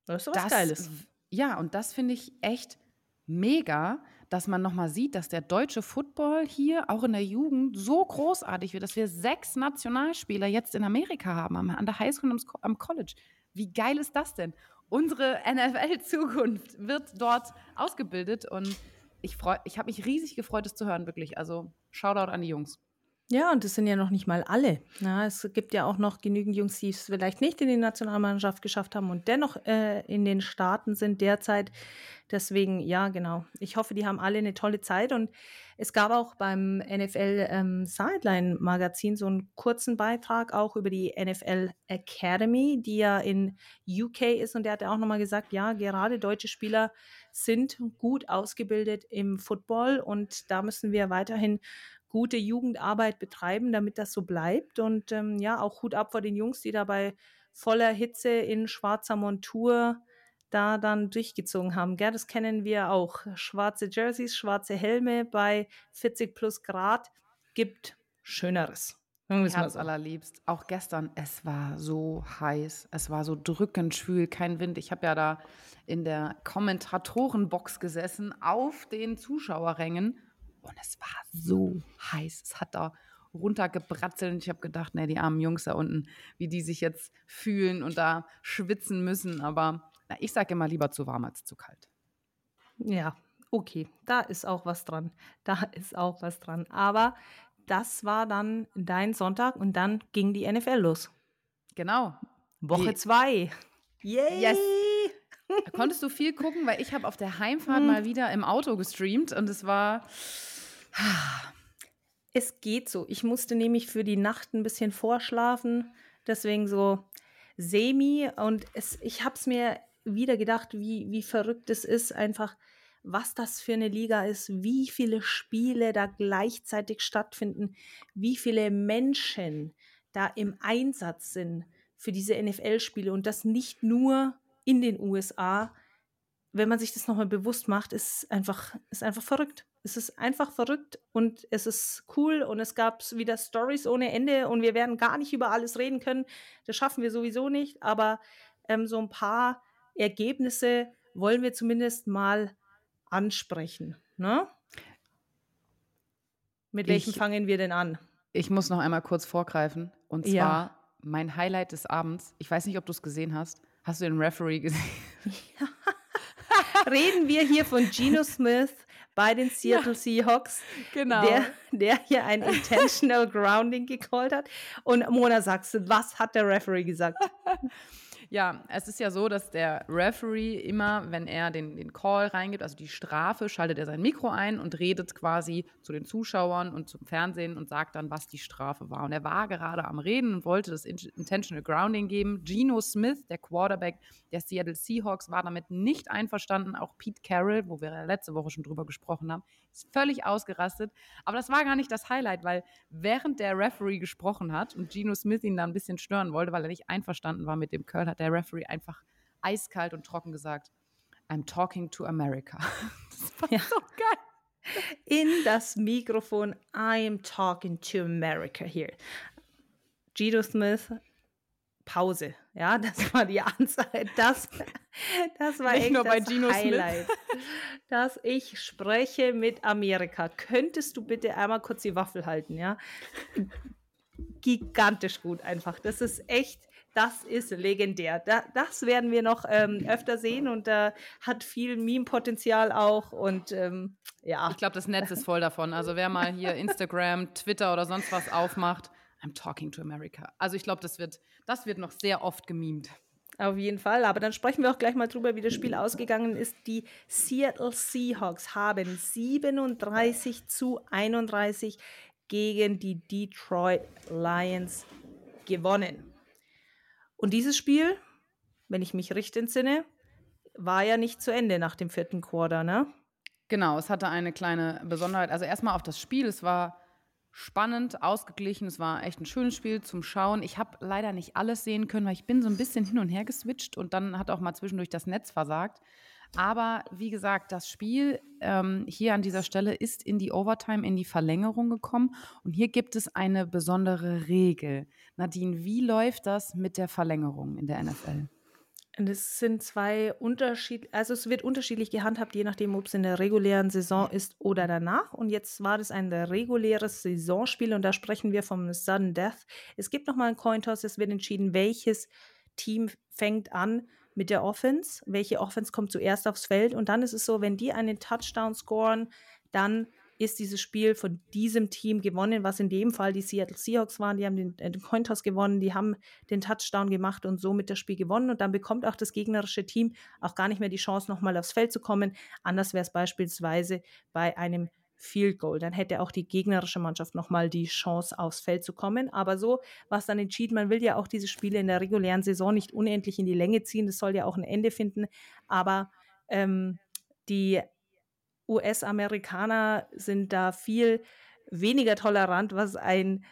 Das ist doch was Das- Geiles. Ja, und das finde ich echt mega, dass man nochmal sieht, dass der deutsche Football hier auch in der Jugend so großartig wird, dass wir sechs Nationalspieler jetzt in Amerika haben, am- an der Highschool und am Co- am College. Wie geil ist das denn? Unsere NFL-Zukunft wird dort ausgebildet und ich, freu- ich habe mich riesig gefreut, es zu hören, wirklich. Also Shoutout an die Jungs. Ja, und das sind ja noch nicht mal alle. Na, es gibt ja auch noch genügend Jungs, die es vielleicht nicht in die Nationalmannschaft geschafft haben und dennoch äh, in den Staaten sind derzeit. Deswegen, ja, genau. Ich hoffe, die haben alle eine tolle Zeit. Und es gab auch beim NFL ähm, Sideline Magazin so einen kurzen Beitrag auch über die NFL Academy, die ja in UK ist. Und der hat ja auch nochmal gesagt, ja, gerade deutsche Spieler sind gut ausgebildet im Football und da müssen wir weiterhin gute Jugendarbeit betreiben, damit das so bleibt. Und ähm, ja, auch Hut ab vor den Jungs, die dabei voller Hitze in schwarzer Montur da dann durchgezogen haben. Gell, das kennen wir auch. Schwarze Jerseys, schwarze Helme bei 40 plus Grad gibt Schöneres. Herz allerliebst. Auch gestern, es war so heiß, es war so drückend schwül, kein Wind. Ich habe ja da in der Kommentatorenbox gesessen, auf den Zuschauerrängen und es war so heiß. Es hat da runtergebratzelt und ich habe gedacht, ne, die armen Jungs da unten, wie die sich jetzt fühlen und da schwitzen müssen. Aber na, ich sage immer lieber zu warm als zu kalt. Ja, okay, da ist auch was dran. Da ist auch was dran. Aber das war dann dein Sonntag und dann ging die NFL los. Genau. Woche Die- zwei. Yay! Yes. Konntest du viel gucken, weil ich habe auf der Heimfahrt mal wieder im Auto gestreamt und es war Es geht so. Ich musste nämlich für die Nacht ein bisschen vorschlafen, deswegen so semi. Und es, ich habe es mir wieder gedacht, wie, wie verrückt es ist, einfach, was das für eine Liga ist, wie viele Spiele da gleichzeitig stattfinden, wie viele Menschen da im Einsatz sind für diese NFL-Spiele und das nicht nur in den USA. Wenn man sich das nochmal bewusst macht, ist einfach, ist einfach verrückt. Es ist einfach verrückt und es ist cool und es gab wieder Stories ohne Ende und wir werden gar nicht über alles reden können. Das schaffen wir sowieso nicht, aber ähm, so ein paar Ergebnisse wollen wir zumindest mal ansprechen. Ne? Mit welchem Ich- fangen wir denn an? Ich muss noch einmal kurz vorgreifen. Und zwar Ja. mein Highlight des Abends. Ich weiß nicht, ob du es gesehen hast. Hast du den Referee gesehen? Reden wir hier von Geno [laughs] Smith bei den Seattle ja, Seahawks, genau. der, der hier ein Intentional Grounding gecallt hat. Und Mona, sagst du, was hat der Referee gesagt? [laughs] Ja, es ist ja so, dass der Referee immer, wenn er den, den Call reingibt, also die Strafe, schaltet er sein Mikro ein und redet quasi zu den Zuschauern und zum Fernsehen und sagt dann, was die Strafe war. Und er war gerade am Reden und wollte das Intentional Grounding geben. Geno Smith, der Quarterback der Seattle Seahawks, war damit nicht einverstanden. Auch Pete Carroll, wo wir letzte Woche schon drüber gesprochen haben, ist völlig ausgerastet. Aber das war gar nicht das Highlight, weil während der Referee gesprochen hat und Geno Smith ihn da ein bisschen stören wollte, weil er nicht einverstanden war mit dem Curl, hat der Referee einfach eiskalt und trocken gesagt, I'm talking to America. [laughs] Das war ja. so geil. In das Mikrofon, I'm talking to America here. Gino Smith, Pause. Ja, das war die Anzeige. Das, das war Nicht echt nur bei das Gino Highlight. Smith. Dass ich spreche mit Amerika. Könntest du bitte einmal kurz die Waffel halten, ja? Gigantisch gut einfach. Das ist echt das ist legendär. Da, das werden wir noch ähm, öfter sehen und da äh, hat viel Meme-Potenzial auch und ähm, ja. Ich glaube, das Netz ist voll davon. Also wer mal hier Instagram, [laughs] Twitter oder sonst was aufmacht, I'm talking to America. Also ich glaube, das wird, das wird noch sehr oft gemimt. Auf jeden Fall. Aber dann sprechen wir auch gleich mal drüber, wie das Spiel ausgegangen ist. Die Seattle Seahawks haben 37 zu 31 gegen die Detroit Lions gewonnen. Und dieses Spiel, wenn ich mich richtig entsinne, war ja nicht zu Ende nach dem vierten Quarter, ne? Genau, es hatte eine kleine Besonderheit. Also erstmal auf das Spiel, es war spannend, ausgeglichen, es war echt ein schönes Spiel zum Schauen. Ich habe leider nicht alles sehen können, weil ich bin so ein bisschen hin und her geswitcht und dann hat auch mal zwischendurch das Netz versagt. Aber wie gesagt, das Spiel ähm, hier an dieser Stelle ist in die Overtime, in die Verlängerung gekommen. Und hier gibt es eine besondere Regel. Nadine, wie läuft das mit der Verlängerung in der NFL? Es sind zwei Unterschied, also es wird unterschiedlich gehandhabt, je nachdem, ob es in der regulären Saison ist oder danach. Und jetzt war das ein reguläres Saisonspiel und da sprechen wir vom Sudden Death. Es gibt nochmal einen Cointoss, es wird entschieden, welches Team fängt an mit der Offense, welche Offense kommt zuerst aufs Feld. Und dann ist es so, wenn die einen Touchdown scoren, dann ist dieses Spiel von diesem Team gewonnen, was in dem Fall die Seattle Seahawks waren. Die haben den, äh, den Cointoss gewonnen, die haben den Touchdown gemacht und somit das Spiel gewonnen. Und dann bekommt auch das gegnerische Team auch gar nicht mehr die Chance, nochmal aufs Feld zu kommen. Anders wäre es beispielsweise bei einem Field Goal. Dann hätte auch die gegnerische Mannschaft nochmal die Chance, aufs Feld zu kommen. Aber so war es dann entschieden. Man will ja auch diese Spiele in der regulären Saison nicht unendlich in die Länge ziehen. Das soll ja auch ein Ende finden. Aber ähm, die US-Amerikaner sind da viel weniger tolerant, was ein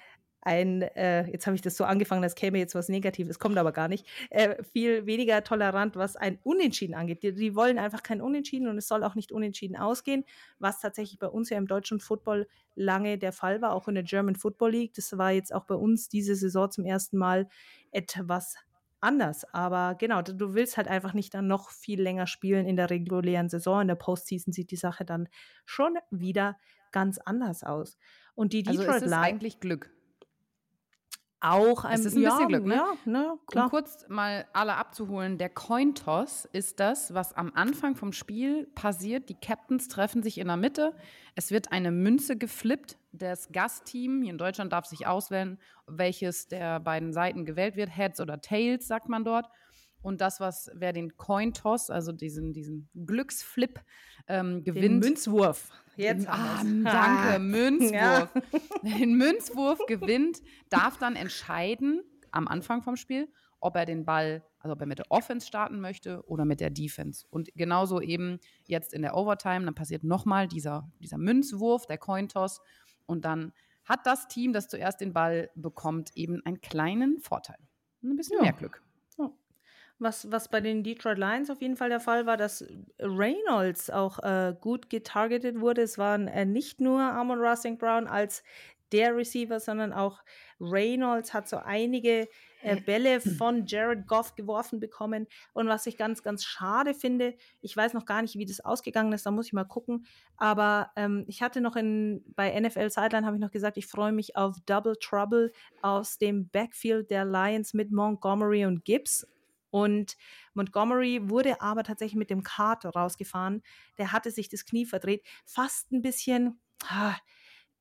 ein, äh, jetzt habe ich das so angefangen, als käme jetzt was Negatives, kommt aber gar nicht, äh, viel weniger tolerant, was ein Unentschieden angeht. Die, die, wollen einfach kein Unentschieden und es soll auch nicht unentschieden ausgehen, was tatsächlich bei uns ja im deutschen Football lange der Fall war, auch in der German Football League. Das war jetzt auch bei uns diese Saison zum ersten Mal etwas anders. Aber genau, du willst halt einfach nicht dann noch viel länger spielen in der regulären Saison. In der Postseason sieht die Sache dann schon wieder ganz anders aus. Und die Detroit also ist es eigentlich Glück auch ein, es ist ein ja, bisschen Glück, ne? Ja, ne klar. Um kurz mal alle abzuholen, der Cointoss ist das, was am Anfang vom Spiel passiert. Die Captains treffen sich in der Mitte. Es wird eine Münze geflippt. Das Gastteam hier in Deutschland darf sich auswählen, welches der beiden Seiten gewählt wird. Heads oder Tails, sagt man dort. Und das, was wer den Cointoss, also diesen, diesen Glücksflip, ähm, gewinnt. Den Münzwurf. Jetzt ah, danke. [laughs] Münzwurf. Ja. Den Münzwurf gewinnt, darf dann entscheiden am Anfang vom Spiel, ob er den Ball, also ob er mit der Offense starten möchte oder mit der Defense. Und genauso eben jetzt in der Overtime, dann passiert nochmal dieser, dieser Münzwurf, der Cointoss. Und dann hat das Team, das zuerst den Ball bekommt, eben einen kleinen Vorteil. Ein bisschen ja. mehr Glück. Was, was bei den Detroit Lions auf jeden Fall der Fall war, dass Reynolds auch äh, gut getargetet wurde. Es waren äh, nicht nur Amon Rossing Brown als der Receiver, sondern auch Reynolds hat so einige äh, Bälle von Jared Goff geworfen bekommen. Und was ich ganz, ganz schade finde, ich weiß noch gar nicht, wie das ausgegangen ist, da muss ich mal gucken. Aber ähm, ich hatte noch in, bei NFL Sideline habe ich noch gesagt, ich freue mich auf Double Trouble aus dem Backfield der Lions mit Montgomery und Gibbs Und Montgomery wurde aber tatsächlich mit dem Kart rausgefahren. Der hatte sich das Knie verdreht. Fast ein bisschen. Ah,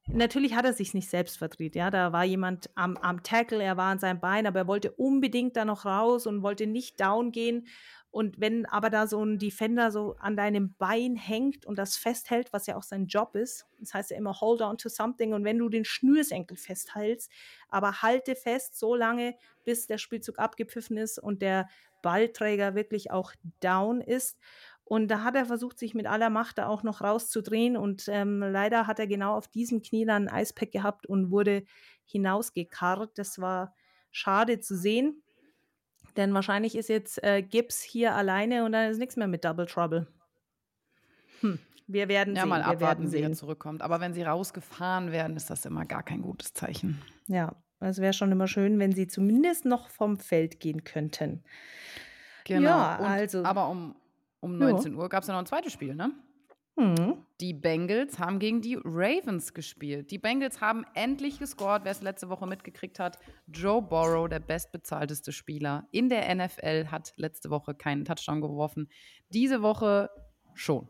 Natürlich hat er sich nicht selbst verdreht, ja. Da war jemand am, am Tackle, er war an seinem Bein, aber er wollte unbedingt da noch raus und wollte nicht down gehen. Und wenn aber da so ein Defender so an deinem Bein hängt und das festhält, was ja auch sein Job ist, das heißt ja immer hold on to something. Und wenn du den Schnürsenkel festhältst, aber halte fest so lange, bis der Spielzug abgepfiffen ist und der Ballträger wirklich auch down ist. Und da hat er versucht, sich mit aller Macht da auch noch rauszudrehen. Und ähm, leider hat er genau auf diesem Knie dann ein Eispack gehabt und wurde hinausgekarrt. Das war schade zu sehen. Denn wahrscheinlich ist jetzt äh, Gibbs hier alleine und dann ist nichts mehr mit Double Trouble. Hm. Wir werden ja, sehen. mal wir abwarten, wie er zurückkommt. Aber wenn sie rausgefahren werden, ist das immer gar kein gutes Zeichen. Ja, es wäre schon immer schön, wenn sie zumindest noch vom Feld gehen könnten. Genau. Ja, Und, also- Aber um, um Ja. 19 Uhr gab es ja noch ein zweites Spiel, ne? Hm. Die Bengals haben gegen die Ravens gespielt. Die Bengals haben endlich gescored, wer es letzte Woche mitgekriegt hat. Joe Burrow, der bestbezahlteste Spieler in der NFL, hat letzte Woche keinen Touchdown geworfen. Diese Woche schon.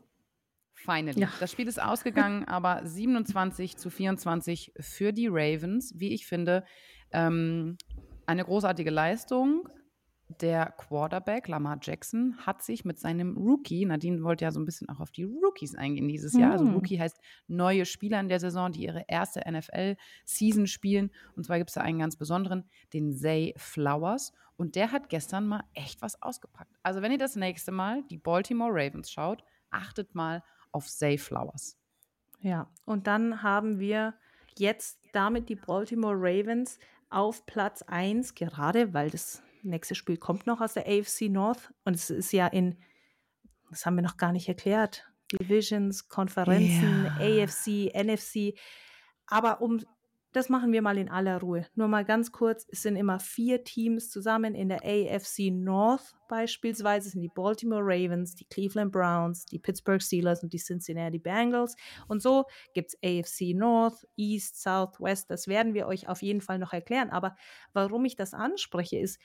Finally. Ja. Das Spiel ist ausgegangen, [laughs] aber 27 zu 24 für die Ravens. Wie ich finde, ähm, eine großartige Leistung. Der Quarterback Lamar Jackson hat sich mit seinem Rookie, Nadine wollte ja so ein bisschen auch auf die Rookies eingehen dieses Jahr. Also Hm. Rookie heißt neue Spieler in der Saison, die ihre erste NFL-Season spielen. Und zwar gibt es da einen ganz besonderen, den Zay Flowers. Und der hat gestern mal echt was ausgepackt. Also wenn ihr das nächste Mal die Baltimore Ravens schaut, achtet mal auf Zay Flowers. Ja, und dann haben wir jetzt damit die Baltimore Ravens auf Platz 1, gerade weil das nächste Spiel kommt noch aus der AFC North und es ist ja in, das haben wir noch gar nicht erklärt, Divisions, Konferenzen, Ja. AFC, NFC, aber um das machen wir mal in aller Ruhe. Nur mal ganz kurz, es sind immer vier Teams zusammen in der AFC North beispielsweise, es sind die Baltimore Ravens, die Cleveland Browns, die Pittsburgh Steelers und die Cincinnati Bengals. Und so gibt es AFC North, East, South, West. Das werden wir euch auf jeden Fall noch erklären. Aber warum ich das anspreche, ist,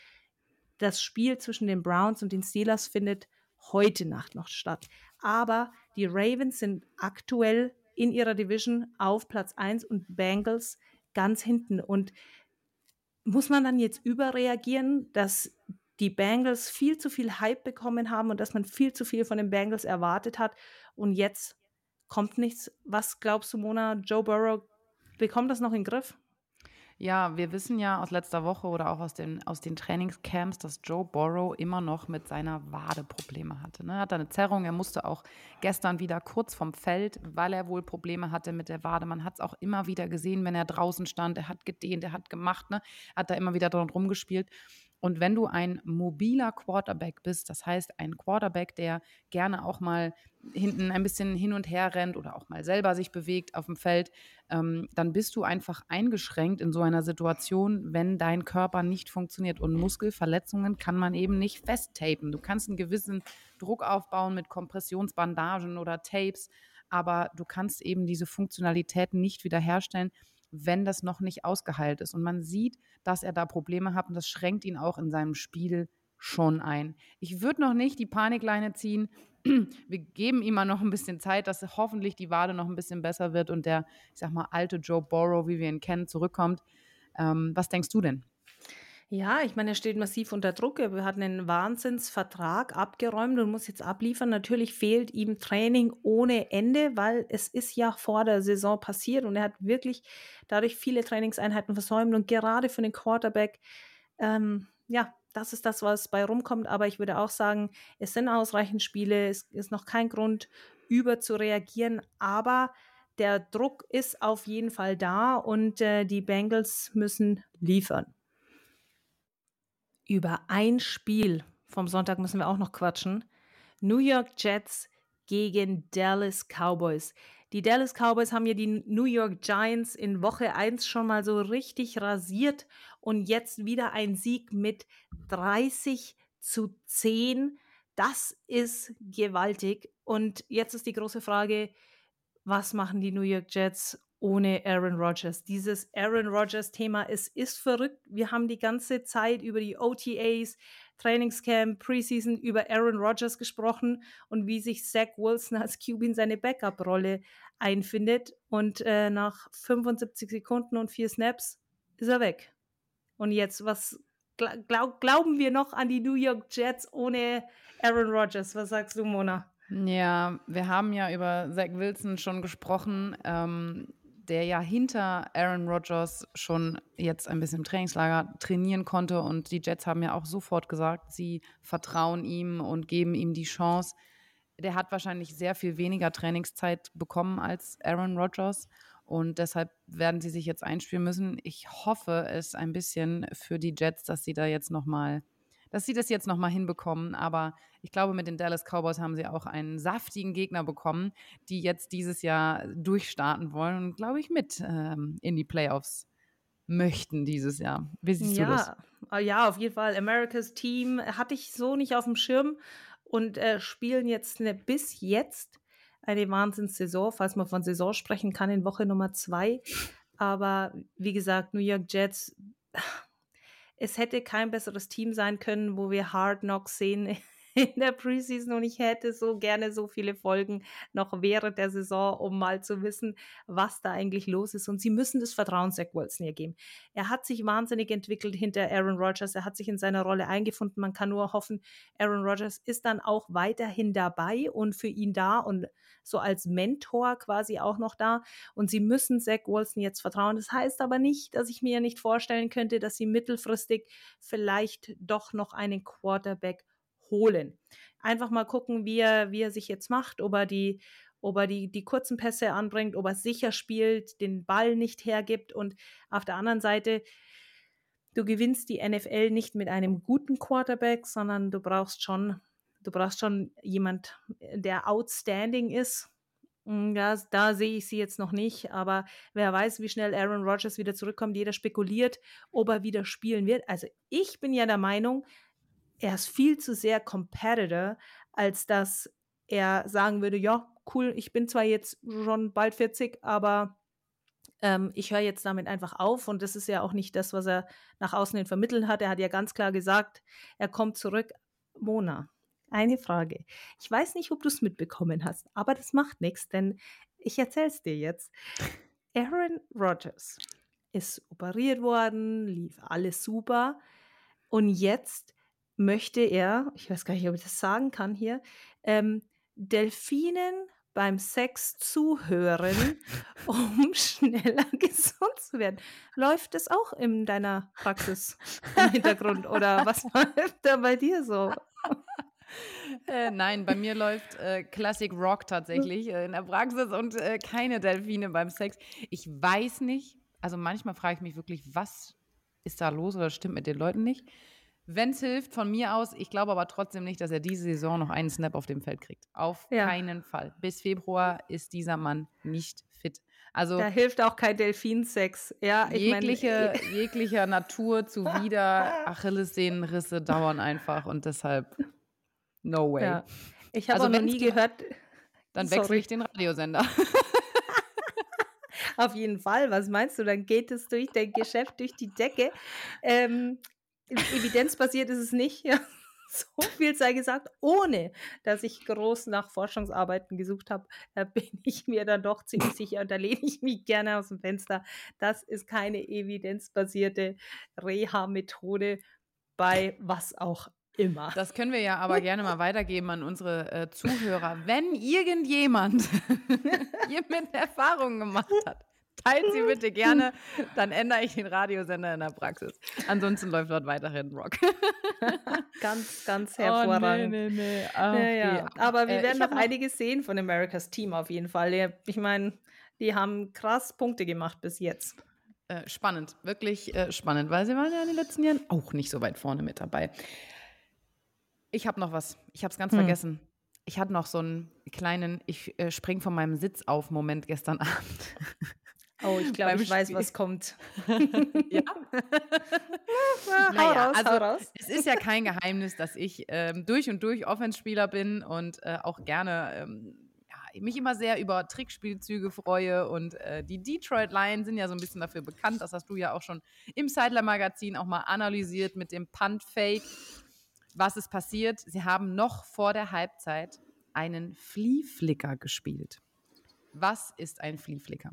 das Spiel zwischen den Browns und den Steelers findet heute Nacht noch statt. Aber die Ravens sind aktuell in ihrer Division auf Platz 1 und Bengals ganz hinten. Und muss man dann jetzt überreagieren, dass die Bengals viel zu viel Hype bekommen haben und dass man viel zu viel von den Bengals erwartet hat und jetzt kommt nichts. Was glaubst du, Mona? Joe Burrow bekommt das noch in den Griff? Ja, wir wissen ja aus letzter Woche oder auch aus den, aus den Trainingscamps, dass Joe Burrow immer noch mit seiner Wade Probleme hatte. Ne? Er hatte eine Zerrung, er musste auch gestern wieder kurz vom Feld, weil er wohl Probleme hatte mit der Wade. Man hat es auch immer wieder gesehen, wenn er draußen stand, er hat gedehnt, er hat gemacht, ne? hat da immer wieder dran rumgespielt. Und wenn du ein mobiler Quarterback bist, das heißt ein Quarterback, der gerne auch mal hinten ein bisschen hin und her rennt oder auch mal selber sich bewegt auf dem Feld, ähm, dann bist du einfach eingeschränkt in so einer Situation, wenn dein Körper nicht funktioniert. Und Muskelverletzungen kann man eben nicht festtapen. Du kannst einen gewissen Druck aufbauen mit Kompressionsbandagen oder Tapes, aber du kannst eben diese Funktionalitäten nicht wiederherstellen, wenn das noch nicht ausgeheilt ist. Und man sieht, dass er da Probleme hat und das schränkt ihn auch in seinem Spiel schon ein. Ich würde noch nicht die Panikleine ziehen. [clears throat] Wir geben ihm mal noch ein bisschen Zeit, dass hoffentlich die Wade noch ein bisschen besser wird und der, ich sag mal, alte Joe Burrow, wie wir ihn kennen, zurückkommt. Ähm, was denkst du denn? Ja, ich meine, er steht massiv unter Druck. Er hat einen Wahnsinnsvertrag abgeräumt und muss jetzt abliefern. Natürlich fehlt ihm Training ohne Ende, weil es ist ja vor der Saison passiert und er hat wirklich dadurch viele Trainingseinheiten versäumt und gerade für den Quarterback, ähm, ja, das ist das, was bei rumkommt. Aber ich würde auch sagen, es sind ausreichend Spiele, es ist noch kein Grund, über zu reagieren, aber der Druck ist auf jeden Fall da und äh, die Bengals müssen liefern. Über ein Spiel vom Sonntag müssen wir auch noch quatschen. New York Jets gegen Dallas Cowboys. Die Dallas Cowboys haben ja die New York Giants in Woche 1 schon mal so richtig rasiert und jetzt wieder ein Sieg mit 30 zu 10. Das ist gewaltig. Und jetzt ist die große Frage, was machen die New York Jets ohne Aaron Rodgers? Dieses Aaron Rodgers-Thema, es ist verrückt. Wir haben die ganze Zeit über die OTAs Trainingscamp, Preseason über Aaron Rodgers gesprochen und wie sich Zach Wilson als QB in seine Backup-Rolle einfindet. Und äh, nach 75 Sekunden und vier Snaps ist er weg. Und jetzt, was glaub, glauben wir noch an die New York Jets ohne Aaron Rodgers? Was sagst du, Mona? Ja, wir haben ja über Zach Wilson schon gesprochen. Ähm, der ja hinter Aaron Rodgers schon jetzt ein bisschen im Trainingslager trainieren konnte. Und die Jets haben ja auch sofort gesagt, sie vertrauen ihm und geben ihm die Chance. Der hat wahrscheinlich sehr viel weniger Trainingszeit bekommen als Aaron Rodgers. Und deshalb werden sie sich jetzt einspielen müssen. Ich hoffe es ein bisschen für die Jets, dass sie da jetzt nochmal dass sie das jetzt nochmal hinbekommen. Aber ich glaube, mit den Dallas Cowboys haben sie auch einen saftigen Gegner bekommen, die jetzt dieses Jahr durchstarten wollen und, glaube ich, mit ähm, in die Playoffs möchten dieses Jahr. Wie siehst ja, du das? Ah, ja, auf jeden Fall. Americas Team hatte ich so nicht auf dem Schirm und äh, spielen jetzt eine, bis jetzt eine Wahnsinnssaison, falls man von Saison sprechen kann, in Woche Nummer zwei. Aber wie gesagt, New York Jets es hätte kein besseres Team sein können, wo wir Hard Knocks sehen in der Preseason und ich hätte so gerne so viele Folgen noch während der Saison, um mal zu wissen, was da eigentlich los ist. Und sie müssen das Vertrauen Zach Wilson hier geben. Er hat sich wahnsinnig entwickelt hinter Aaron Rodgers. Er hat sich in seiner Rolle eingefunden. Man kann nur hoffen, Aaron Rodgers ist dann auch weiterhin dabei und für ihn da und so als Mentor quasi auch noch da. Und sie müssen Zach Wilson jetzt vertrauen. Das heißt aber nicht, dass ich mir nicht vorstellen könnte, dass sie mittelfristig vielleicht doch noch einen Quarterback holen. Einfach mal gucken, wie er, wie er sich jetzt macht, ob er die, ob er die, die kurzen Pässe anbringt, ob er sicher spielt, den Ball nicht hergibt und auf der anderen Seite, du gewinnst die NFL nicht mit einem guten Quarterback, sondern du brauchst schon, du brauchst schon jemand, der outstanding ist. Hm, ja, da sehe ich sie jetzt noch nicht, aber wer weiß, wie schnell Aaron Rodgers wieder zurückkommt. Jeder spekuliert, ob er wieder spielen wird. Also ich bin ja der Meinung, er ist viel zu sehr Competitor, als dass er sagen würde, ja, cool, ich bin zwar jetzt schon bald 40, aber ähm, ich höre jetzt damit einfach auf. Und das ist ja auch nicht das, was er nach außen hin vermittelt hat. Er hat ja ganz klar gesagt, er kommt zurück. Mona, eine Frage. Ich weiß nicht, ob du es mitbekommen hast, aber das macht nichts, denn ich erzähle es dir jetzt. Aaron Rodgers ist operiert worden, lief alles super. Und jetzt möchte er, ich weiß gar nicht, ob ich das sagen kann hier, ähm, Delfinen beim Sex zuhören, [laughs] um [laughs] schneller gesund zu werden. Läuft das auch in deiner Praxis im Hintergrund oder was [laughs] läuft da bei dir so? Äh, nein, bei mir läuft äh, Classic Rock tatsächlich äh, in der Praxis und äh, keine Delfine beim Sex. Ich weiß nicht, also manchmal frage ich mich wirklich, was ist da los oder stimmt mit den Leuten nicht? Wenn es hilft, von mir aus. Ich glaube aber trotzdem nicht, dass er diese Saison noch einen Snap auf dem Feld kriegt. Auf ja. keinen Fall. Bis Februar ist dieser Mann nicht fit. Also da hilft auch kein Delfinsex. Ja, ich jegliche, mein, [laughs] jeglicher Natur zuwider Achillessehnenrisse dauern einfach und deshalb no way. Ja. Ich habe also, noch nie gehört. Dann wechsle ich den Radiosender. [laughs] Auf jeden Fall. Was meinst du? Dann geht es durch dein Geschäft durch die Decke. Ähm, evidenzbasiert ist es nicht. Ja. [laughs] So viel sei gesagt, ohne dass ich groß nach Forschungsarbeiten gesucht habe, da [laughs] bin ich mir dann doch ziemlich sicher und da lehne ich mich gerne aus dem Fenster. Das ist keine evidenzbasierte Reha-Methode bei was auch immer. Das können wir ja aber [laughs] gerne mal weitergeben an unsere äh, Zuhörer. Wenn irgendjemand hiermit Erfahrungen gemacht hat, Teilt sie bitte [laughs] gerne, dann ändere ich den Radiosender in der Praxis. Ansonsten läuft dort weiterhin Rock. [laughs] ganz, ganz hervorragend. Oh, nee, nee, nee. Ach, ja, ja. Aber wir äh, werden noch einiges sehen von Americas Team auf jeden Fall. Ich meine, die haben krass Punkte gemacht bis jetzt. Äh, spannend, wirklich äh, spannend, weil sie waren ja in den letzten Jahren auch nicht so weit vorne mit dabei. Ich habe noch was. Ich habe es ganz hm. vergessen. Ich hatte noch so einen kleinen, ich äh, spring von meinem Sitz auf Moment gestern [laughs] Abend. Oh, ich glaube, ich Spiel. weiß, was kommt. [laughs] ja. [laughs] ja naja, raus, also raus. es ist ja kein Geheimnis, dass ich ähm, durch und durch Offenspieler bin und äh, auch gerne ähm, ja, mich immer sehr über Trickspielzüge freue. Und äh, die Detroit Lions sind ja so ein bisschen dafür bekannt. Das hast du ja auch schon im Sideline Magazin auch mal analysiert mit dem Punt Fake. Was ist passiert? Sie haben noch vor der Halbzeit einen Flea-Flicker gespielt. Was ist ein Flea-Flicker?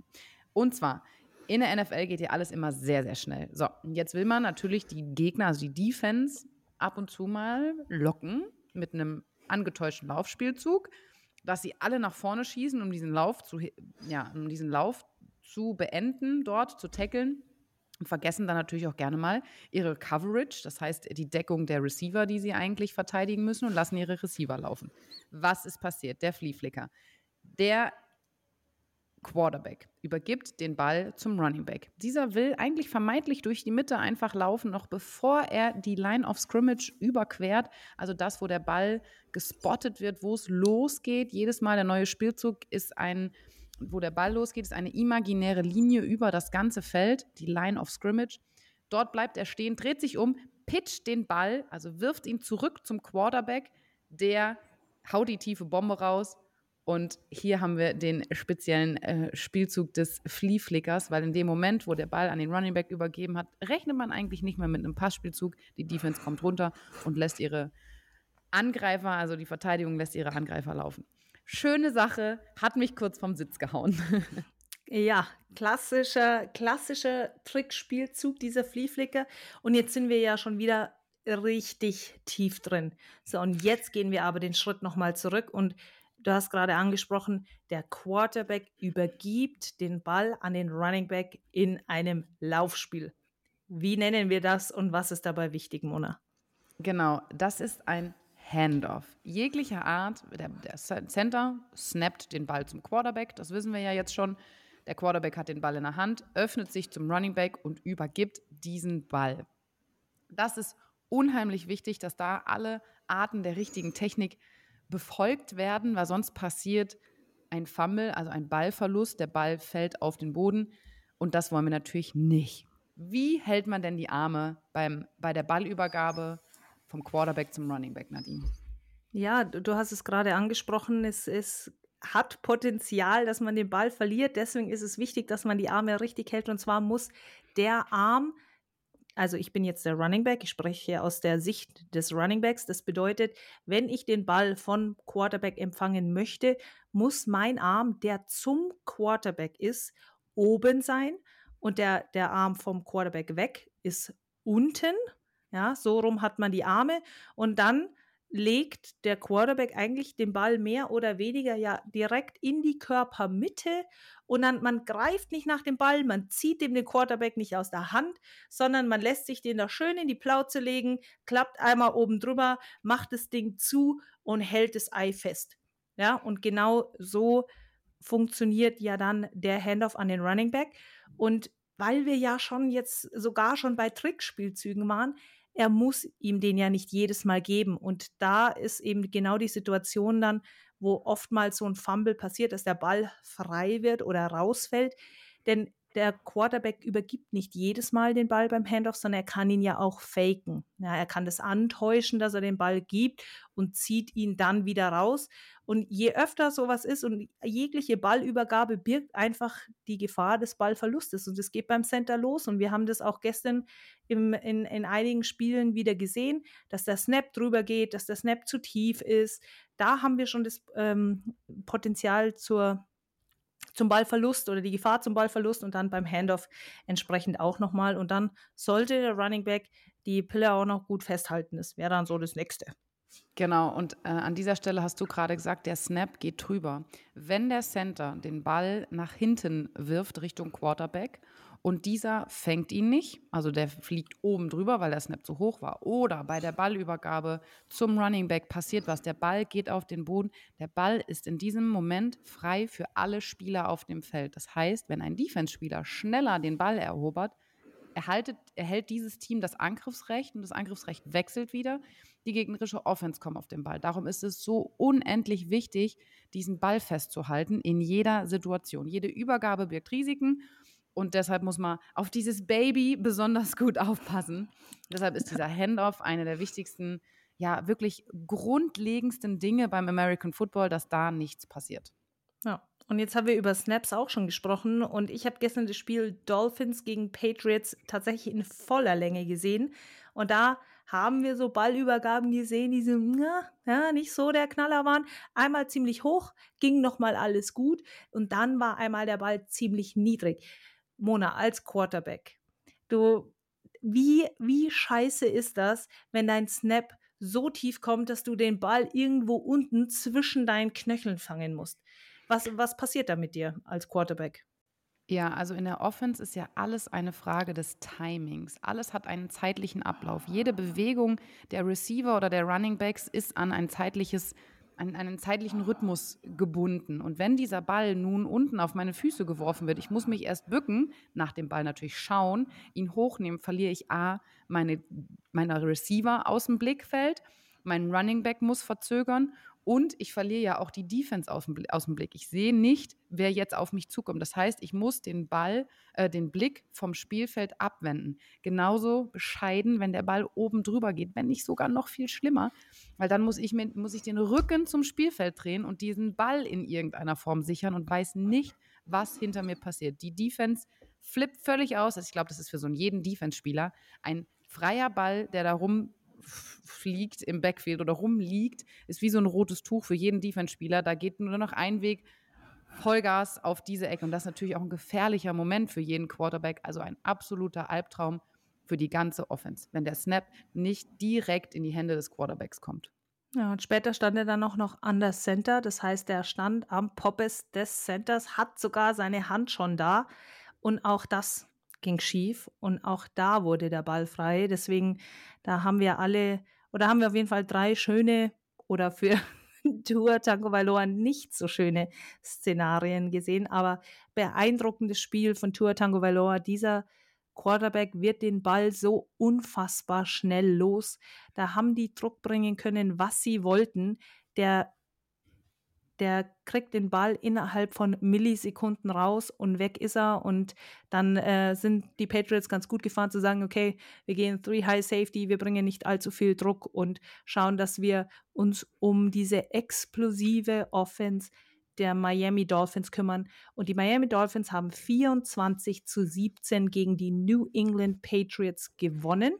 Und zwar, in der NFL geht ja alles immer sehr, sehr schnell. So, jetzt will man natürlich die Gegner, also die Defense, ab und zu mal locken mit einem angetäuschten Laufspielzug, dass sie alle nach vorne schießen, um diesen Lauf zu, ja, um diesen Lauf zu beenden, dort zu tackeln. Und vergessen dann natürlich auch gerne mal ihre Coverage, das heißt die Deckung der Receiver, die sie eigentlich verteidigen müssen und lassen ihre Receiver laufen. Was ist passiert? Der Flea Flicker. Der Quarterback übergibt den Ball zum Running Back. Dieser will eigentlich vermeintlich durch die Mitte einfach laufen, noch bevor er die Line of Scrimmage überquert. Also das, wo der Ball gespottet wird, wo es losgeht. Jedes Mal der neue Spielzug ist ein, wo der Ball losgeht, ist eine imaginäre Linie über das ganze Feld, die Line of Scrimmage. Dort bleibt er stehen, dreht sich um, pitcht den Ball, also wirft ihn zurück zum Quarterback, der haut die tiefe Bombe raus und hier haben wir den speziellen äh, Spielzug des Flea-Flickers, weil in dem Moment, wo der Ball an den Running Back übergeben hat, rechnet man eigentlich nicht mehr mit einem Passspielzug. Die Defense kommt runter und lässt ihre Angreifer, also die Verteidigung lässt ihre Angreifer laufen. Schöne Sache, hat mich kurz vom Sitz gehauen. [laughs] Ja, klassischer, klassischer Trickspielzug dieser Flea-Flicker. Und jetzt sind wir ja schon wieder richtig tief drin. So, und jetzt gehen wir aber den Schritt nochmal zurück und Du hast gerade angesprochen, der Quarterback übergibt den Ball an den Running Back in einem Laufspiel. Wie nennen wir das und was ist dabei wichtig, Mona? Genau, das ist ein Handoff. Jeglicher Art, der, der Center snappt den Ball zum Quarterback, das wissen wir ja jetzt schon. Der Quarterback hat den Ball in der Hand, öffnet sich zum Running Back und übergibt diesen Ball. Das ist unheimlich wichtig, dass da alle Arten der richtigen Technik befolgt werden, weil sonst passiert ein Fumble, also ein Ballverlust. Der Ball fällt auf den Boden und das wollen wir natürlich nicht. Wie hält man denn die Arme beim, bei der Ballübergabe vom Quarterback zum Running Back, Nadine? Ja, du hast es gerade angesprochen. Es, es hat Potenzial, dass man den Ball verliert. Deswegen ist es wichtig, dass man die Arme richtig hält. Und zwar muss der Arm also ich bin jetzt der Running Back, ich spreche hier aus der Sicht des Running Backs. Das bedeutet, wenn ich den Ball von Quarterback empfangen möchte, muss mein Arm, der zum Quarterback ist, oben sein und der, der Arm vom Quarterback weg ist unten. Ja, so rum hat man die Arme und dann legt der Quarterback eigentlich den Ball mehr oder weniger ja direkt in die Körpermitte und dann man greift nicht nach dem Ball, man zieht dem den Quarterback nicht aus der Hand, sondern man lässt sich den da schön in die Plauze legen, klappt einmal oben drüber, macht das Ding zu und hält das Ei fest. Ja, und genau so funktioniert ja dann der Handoff an den Running Back und weil wir ja schon jetzt sogar schon bei Trickspielzügen waren, er muss ihm den ja nicht jedes Mal geben. Und da ist eben genau die Situation dann, wo oftmals so ein Fumble passiert, dass der Ball frei wird oder rausfällt. Denn der Quarterback übergibt nicht jedes Mal den Ball beim Handoff, sondern er kann ihn ja auch faken. Ja, er kann das antäuschen, dass er den Ball gibt und zieht ihn dann wieder raus. Und je öfter sowas ist und jegliche Ballübergabe birgt einfach die Gefahr des Ballverlustes. Und das geht beim Center los. Und wir haben das auch gestern im, in, in einigen Spielen wieder gesehen, dass der Snap drüber geht, dass der Snap zu tief ist. Da haben wir schon das ähm, Potenzial zur zum Ballverlust oder die Gefahr zum Ballverlust und dann beim Handoff entsprechend auch nochmal. Und dann sollte der Running Back die Pille auch noch gut festhalten. Das wäre dann so das Nächste. Genau, und äh, an dieser Stelle hast du gerade gesagt, der Snap geht drüber. Wenn der Center den Ball nach hinten wirft Richtung Quarterback und dieser fängt ihn nicht, also der fliegt oben drüber, weil der Snap zu hoch war. Oder bei der Ballübergabe zum Running Back passiert was, der Ball geht auf den Boden, der Ball ist in diesem Moment frei für alle Spieler auf dem Feld. Das heißt, wenn ein Defense-Spieler schneller den Ball erobert, erhaltet, erhält dieses Team das Angriffsrecht und das Angriffsrecht wechselt wieder. Die gegnerische Offense kommt auf den Ball. Darum ist es so unendlich wichtig, diesen Ball festzuhalten in jeder Situation. Jede Übergabe birgt Risiken und deshalb muss man auf dieses Baby besonders gut [laughs] aufpassen. Deshalb ist dieser Handoff eine der wichtigsten, ja, wirklich grundlegendsten Dinge beim American Football, dass da nichts passiert. Ja, und jetzt haben wir über Snaps auch schon gesprochen und ich habe gestern das Spiel Dolphins gegen Patriots tatsächlich in voller Länge gesehen und da haben wir so Ballübergaben gesehen, die so, na, ja, nicht so der Knaller waren. Einmal ziemlich hoch, ging nochmal alles gut und dann war einmal der Ball ziemlich niedrig. Mona, als Quarterback, du, wie, wie scheiße ist das, wenn dein Snap so tief kommt, dass du den Ball irgendwo unten zwischen deinen Knöcheln fangen musst? Was, was passiert da mit dir als Quarterback? Ja, also in der Offense ist ja alles eine Frage des Timings. Alles hat einen zeitlichen Ablauf. Jede Bewegung der Receiver oder der Running Backs ist an ein zeitliches an einen zeitlichen Rhythmus gebunden. Und wenn dieser Ball nun unten auf meine Füße geworfen wird, ich muss mich erst bücken, nach dem Ball natürlich schauen, ihn hochnehmen, verliere ich A, meine, meine Receiver aus dem Blickfeld, mein Running Back muss verzögern und ich verliere ja auch die Defense aus dem, aus dem Blick. Ich sehe nicht, wer jetzt auf mich zukommt. Das heißt, ich muss den Ball, äh, den Blick vom Spielfeld abwenden. Genauso bescheiden, wenn der Ball oben drüber geht, wenn nicht sogar noch viel schlimmer. Weil dann muss ich, mir, muss ich den Rücken zum Spielfeld drehen und diesen Ball in irgendeiner Form sichern und weiß nicht, was hinter mir passiert. Die Defense flippt völlig aus. Also ich glaube, das ist für so einen jeden Defense-Spieler ein freier Ball, der darum fliegt im Backfield oder rumliegt, ist wie so ein rotes Tuch für jeden Defense-Spieler. Da geht nur noch ein Weg, Vollgas auf diese Ecke. Und das ist natürlich auch ein gefährlicher Moment für jeden Quarterback, also ein absoluter Albtraum für die ganze Offense, wenn der Snap nicht direkt in die Hände des Quarterbacks kommt. Ja, und später stand er dann auch noch an der Center. Das heißt, er stand am Poppes des Centers, hat sogar seine Hand schon da. Und auch das ging schief und auch da wurde der Ball frei. Deswegen, da haben wir alle, oder haben wir auf jeden Fall drei schöne oder für [laughs] Tour Tango Valor nicht so schöne Szenarien gesehen, aber beeindruckendes Spiel von Tour Tango Valor. Dieser Quarterback wird den Ball so unfassbar schnell los. Da haben die Druck bringen können, was sie wollten. Der der kriegt den Ball innerhalb von Millisekunden raus und weg ist er. Und dann äh, sind die Patriots ganz gut gefahren zu sagen, okay, wir gehen Three High Safety, wir bringen nicht allzu viel Druck und schauen, dass wir uns um diese explosive Offense der Miami Dolphins kümmern. Und die Miami Dolphins haben 24 zu 17 gegen die New England Patriots gewonnen.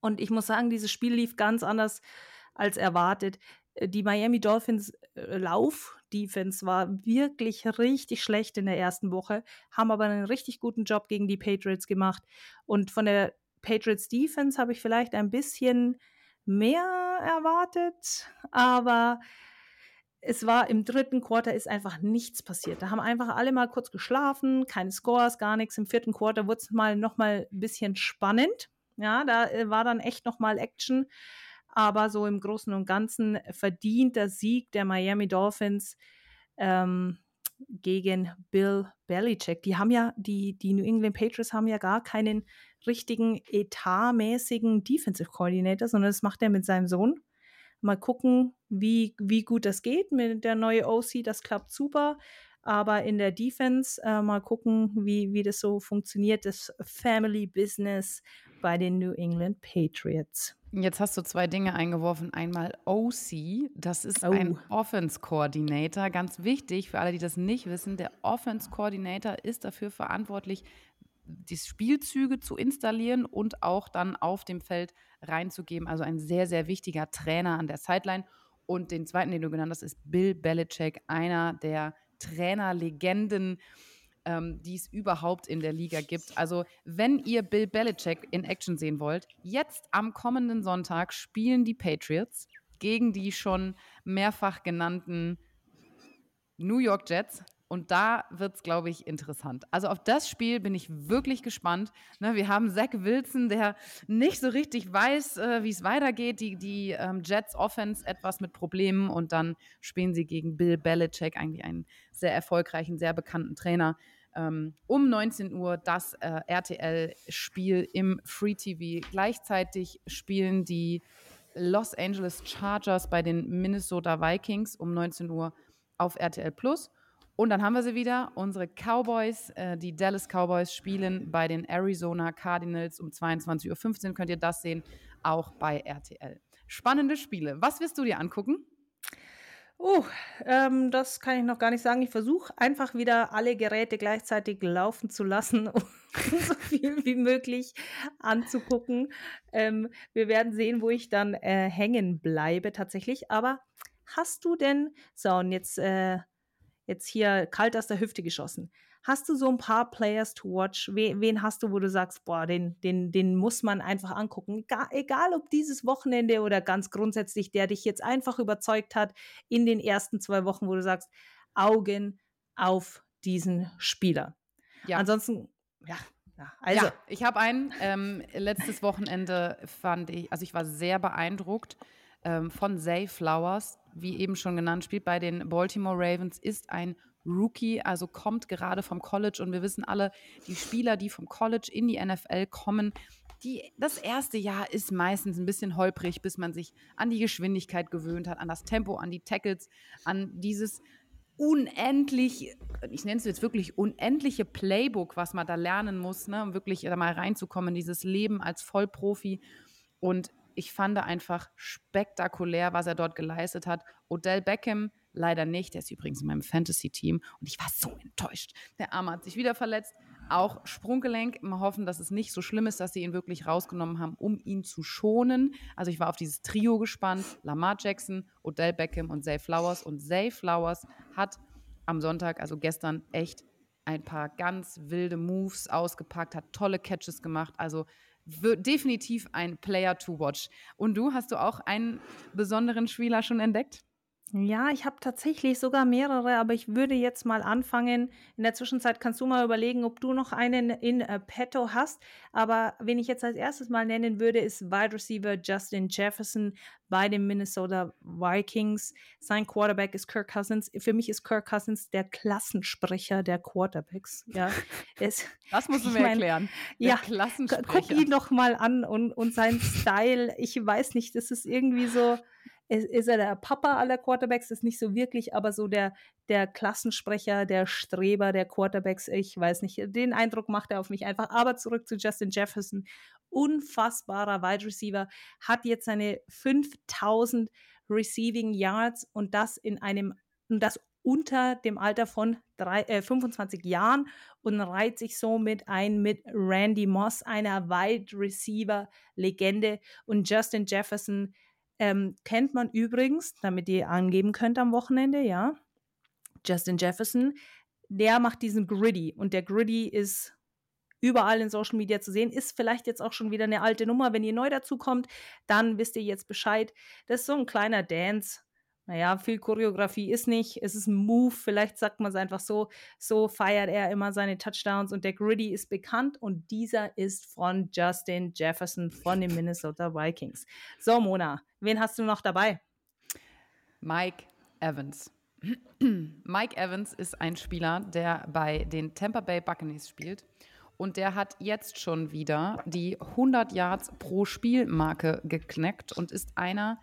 Und ich muss sagen, dieses Spiel lief ganz anders als erwartet. Äh, die Miami Dolphins äh, Lauf-Defense war wirklich richtig schlecht in der ersten Woche, haben aber einen richtig guten Job gegen die Patriots gemacht. Und von der Patriots Defense habe ich vielleicht ein bisschen mehr erwartet, aber es war im dritten Quarter ist einfach nichts passiert. Da haben einfach alle mal kurz geschlafen, keine Scores, gar nichts. Im vierten Quarter wurde es mal noch mal ein bisschen spannend. Ja, da äh, war dann echt noch mal Action aber so im Großen und Ganzen verdienter Sieg der Miami Dolphins ähm, gegen Bill Belichick. Die haben ja, die, die New England Patriots haben ja gar keinen richtigen etatmäßigen Defensive Coordinator, sondern das macht er mit seinem Sohn. Mal gucken, wie, wie gut das geht mit der neuen OC. Das klappt super. Aber in der Defense äh, mal gucken, wie, wie das so funktioniert, das Family Business bei den New England Patriots. Jetzt hast du zwei Dinge eingeworfen. Einmal OC, das ist oh. ein Offense Coordinator. Ganz wichtig für alle, die das nicht wissen, der Offense Coordinator ist dafür verantwortlich, die Spielzüge zu installieren und auch dann auf dem Feld reinzugeben. Also ein sehr, sehr wichtiger Trainer an der Sideline. Und den zweiten, den du genannt hast, ist Bill Belichick, einer der Trainerlegenden ähm, die es überhaupt in der Liga gibt. Also, wenn ihr Bill Belichick in Action sehen wollt, jetzt am kommenden Sonntag spielen die Patriots gegen die schon mehrfach genannten New York Jets. Und da wird es, glaube ich, interessant. Also auf das Spiel bin ich wirklich gespannt. Ne, wir haben Zach Wilson, der nicht so richtig weiß, äh, wie es weitergeht. Die, die ähm, Jets Offense etwas mit Problemen und dann spielen sie gegen Bill Belichick, eigentlich einen sehr erfolgreichen, sehr bekannten Trainer. Ähm, um 19 Uhr das äh, RTL-Spiel im Free TV. Gleichzeitig spielen die Los Angeles Chargers bei den Minnesota Vikings um 19 Uhr auf RTL Plus. Und dann haben wir sie wieder. Unsere Cowboys, äh, die Dallas Cowboys, spielen bei den Arizona Cardinals um 22.15 Uhr. Könnt ihr das sehen, auch bei RTL. Spannende Spiele. Was wirst du dir angucken? Oh, ähm, das kann ich noch gar nicht sagen. Ich versuche einfach wieder alle Geräte gleichzeitig laufen zu lassen, [laughs] um [laughs] so viel wie möglich anzugucken. Ähm, wir werden sehen, wo ich dann äh, hängen bleibe tatsächlich. Aber hast du denn, so und jetzt, äh, jetzt hier kalt aus der Hüfte geschossen, Hast du so ein paar Players to watch? Wen, wen hast du, wo du sagst, boah, den, den, den muss man einfach angucken? Egal, egal ob dieses Wochenende oder ganz grundsätzlich, der dich jetzt einfach überzeugt hat in den ersten zwei Wochen, wo du sagst, Augen auf diesen Spieler. Ja. Ansonsten, ja, also. Ja, ich habe einen. Ähm, letztes Wochenende fand ich, also ich war sehr beeindruckt ähm, von Zay Flowers, wie eben schon genannt, spielt bei den Baltimore Ravens, ist ein Rookie, also kommt gerade vom College und wir wissen alle, die Spieler, die vom College in die NFL kommen, die, das erste Jahr ist meistens ein bisschen holprig, bis man sich an die Geschwindigkeit gewöhnt hat, an das Tempo, an die Tackles, an dieses unendlich, ich nenne es jetzt wirklich unendliche Playbook, was man da lernen muss, ne, um wirklich da mal reinzukommen in dieses Leben als Vollprofi. Und ich fand einfach spektakulär, was er dort geleistet hat. Odell Beckham leider nicht. Der ist übrigens in meinem Fantasy-Team und ich war so enttäuscht. Der Arme hat sich wieder verletzt. Auch Sprunggelenk. Mal hoffen, dass es nicht so schlimm ist, dass sie ihn wirklich rausgenommen haben, um ihn zu schonen. Also ich war auf dieses Trio gespannt. Lamar Jackson, Odell Beckham und Zay Flowers. Und Zay Flowers hat am Sonntag, also gestern, echt ein paar ganz wilde Moves ausgepackt, hat tolle Catches gemacht. Also definitiv ein Player to watch. Und du, hast du auch einen besonderen Spieler schon entdeckt? Ja, ich habe tatsächlich sogar mehrere, aber ich würde jetzt mal anfangen. In der Zwischenzeit kannst du mal überlegen, ob du noch einen in äh, petto hast. Aber wen ich jetzt als erstes mal nennen würde, ist Wide Receiver Justin Jefferson bei den Minnesota Vikings. Sein Quarterback ist Kirk Cousins. Für mich ist Kirk Cousins der Klassensprecher der Quarterbacks. Ja, [laughs] es, das musst du mir mein, erklären. Der ja, Klassensprecher. guck ihn doch mal an und, und sein Style. Ich weiß nicht, das ist irgendwie so ist, ist er der Papa aller Quarterbacks, ist nicht so wirklich, aber so der, der Klassensprecher, der Streber der Quarterbacks, ich weiß nicht, den Eindruck macht er auf mich einfach. Aber zurück zu Justin Jefferson, unfassbarer Wide Receiver, hat jetzt seine 5000 Receiving Yards und das in einem, und das unter dem Alter von drei, äh, 25 Jahren und reiht sich somit ein mit Randy Moss, einer Wide Receiver Legende und Justin Jefferson ähm, kennt man übrigens, damit ihr angeben könnt am Wochenende, ja. Justin Jefferson, der macht diesen Gritty und der Gritty ist überall in Social Media zu sehen, ist vielleicht jetzt auch schon wieder eine alte Nummer. Wenn ihr neu dazu kommt, dann wisst ihr jetzt Bescheid. Das ist so ein kleiner Dance, naja, viel Choreografie ist nicht. Es ist ein Move, vielleicht sagt man es einfach so. So feiert er immer seine Touchdowns und der Gritty ist bekannt und dieser ist von Justin Jefferson von den Minnesota Vikings. So, Mona, wen hast du noch dabei? Mike Evans. [clears throat] Mike Evans ist ein Spieler, der bei den Tampa Bay Buccaneers spielt. Und der hat jetzt schon wieder die 100 Yards pro Spielmarke geknackt und ist einer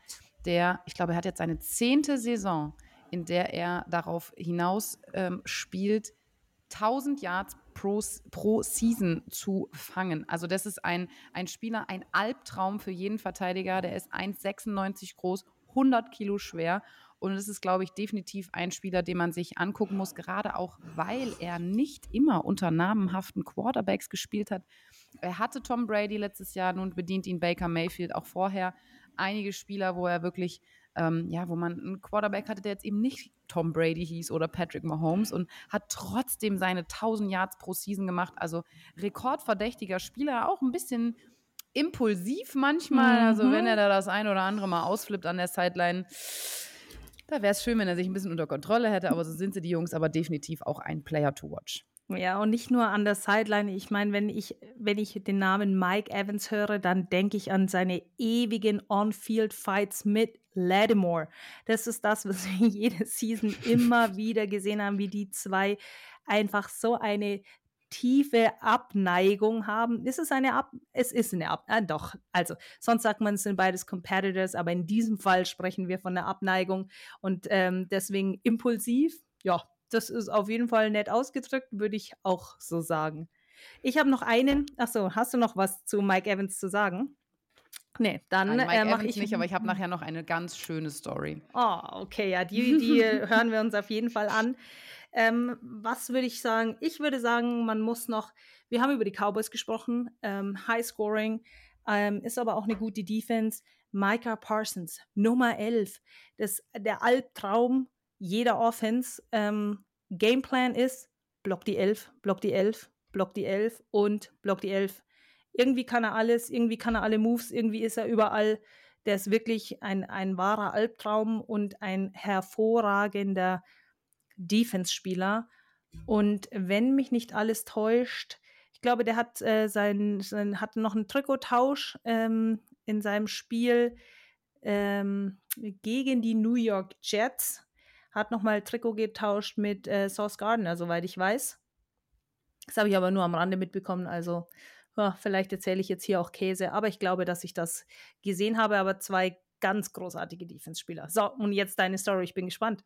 der, ich glaube, er hat jetzt seine zehnte Saison, in der er darauf hinaus ähm, spielt, 1000 Yards pro, pro Season zu fangen. Also das ist ein, ein Spieler, ein Albtraum für jeden Verteidiger. Der ist 1,96 groß, 100 Kilo schwer. Und es ist, glaube ich, definitiv ein Spieler, den man sich angucken muss, gerade auch, weil er nicht immer unter namenhaften Quarterbacks gespielt hat. Er hatte Tom Brady letztes Jahr, nun bedient ihn Baker Mayfield auch vorher einige Spieler, wo er wirklich, ähm, ja, wo man einen Quarterback hatte, der jetzt eben nicht Tom Brady hieß oder Patrick Mahomes und hat trotzdem seine 1000 Yards pro Season gemacht. Also rekordverdächtiger Spieler, auch ein bisschen impulsiv manchmal. Mhm. Also wenn er da das ein oder andere mal ausflippt an der Sideline, da wäre es schön, wenn er sich ein bisschen unter Kontrolle hätte. Aber so sind sie die Jungs, aber definitiv auch ein Player to watch. Ja, und nicht nur an der Sideline. Ich meine, wenn ich, wenn ich den Namen Mike Evans höre, dann denke ich an seine ewigen On-Field-Fights mit Lattimore. Das ist das, was wir [laughs] jede Season immer [laughs] wieder gesehen haben, wie die zwei einfach so eine tiefe Abneigung haben. Ist es eine Ab es ist eine Ab äh, doch, also sonst sagt man es sind beides Competitors, aber in diesem Fall sprechen wir von einer Abneigung und ähm, deswegen impulsiv, ja, das ist auf jeden Fall nett ausgedrückt, würde ich auch so sagen. Ich habe noch einen. Achso, hast du noch was zu Mike Evans zu sagen? Nee, dann äh, mache ich nicht, aber ich habe [laughs] nachher noch eine ganz schöne Story. Oh, okay, ja, die, die [laughs] hören wir uns auf jeden Fall an. Ähm, was würde ich sagen? Ich würde sagen, man muss noch, wir haben über die Cowboys gesprochen, ähm, High Scoring, ähm, ist aber auch eine gute Defense. Micah Parsons, Nummer 11, das, der Albtraum jeder Offense. Ähm, Gameplan ist, block die 11, block die 11, block die 11 und block die 11. Irgendwie kann er alles, irgendwie kann er alle Moves, irgendwie ist er überall. Der ist wirklich ein, ein wahrer Albtraum und ein hervorragender Defense-Spieler. Und wenn mich nicht alles täuscht, ich glaube, der hat äh, sein, sein, hat noch einen Trikottausch ähm, in seinem Spiel ähm, gegen die New York Jets. Hat nochmal Trikot getauscht mit äh, Sauce Gardner, soweit ich weiß. Das habe ich aber nur am Rande mitbekommen. Also ja, vielleicht erzähle ich jetzt hier auch Käse, aber ich glaube, dass ich das gesehen habe. Aber zwei ganz großartige Defense-Spieler. So, und jetzt deine Story. Ich bin gespannt.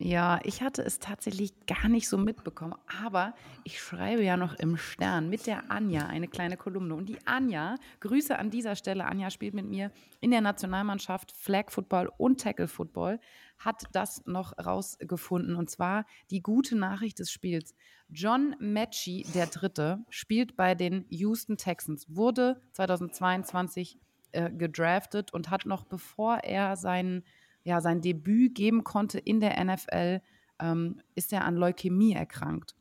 Ja, ich hatte es tatsächlich gar nicht so mitbekommen, aber ich schreibe ja noch im Stern mit der Anja eine kleine Kolumne. Und die Anja, Grüße an dieser Stelle, Anja spielt mit mir in der Nationalmannschaft Flag Football und Tackle Football, hat das noch rausgefunden. Und zwar die gute Nachricht des Spiels. John Matchy, der Dritte, spielt bei den Houston Texans, wurde 2022 äh, gedraftet und hat noch bevor er seinen ja, sein Debüt geben konnte in der NFL, ähm, ist er an Leukämie erkrankt.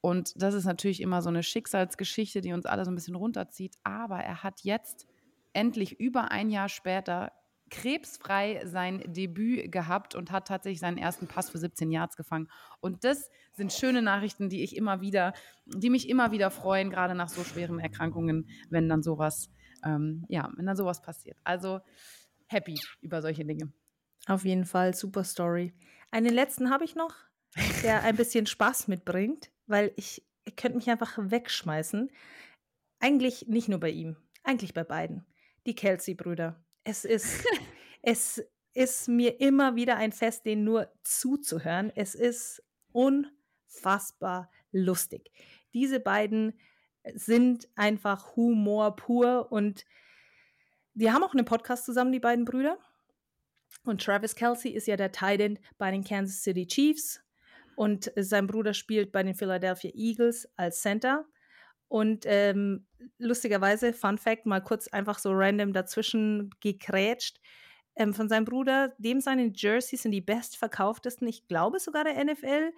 Und das ist natürlich immer so eine Schicksalsgeschichte, die uns alle so ein bisschen runterzieht. Aber er hat jetzt endlich über ein Jahr später krebsfrei sein Debüt gehabt und hat tatsächlich seinen ersten Pass für 17 Yards gefangen. Und das sind schöne Nachrichten, die ich immer wieder, die mich immer wieder freuen, gerade nach so schweren Erkrankungen, wenn dann sowas, ähm, ja, wenn dann sowas passiert. Also happy über solche Dinge. Auf jeden Fall, super Story. Einen letzten habe ich noch, der ein bisschen Spaß mitbringt, weil ich, ich könnte mich einfach wegschmeißen. Eigentlich nicht nur bei ihm, eigentlich bei beiden. Die Kelsey-Brüder. Es ist, [laughs] es ist mir immer wieder ein Fest, denen nur zuzuhören. Es ist unfassbar lustig. Diese beiden sind einfach Humor pur und die haben auch einen Podcast zusammen, die beiden Brüder. Und Travis Kelsey ist ja der Titan bei den Kansas City Chiefs und sein Bruder spielt bei den Philadelphia Eagles als Center. Und ähm, lustigerweise, Fun Fact, mal kurz einfach so random dazwischen gekrätscht. Ähm, von seinem Bruder, dem seine Jerseys sind die bestverkauftesten, ich glaube sogar der NFL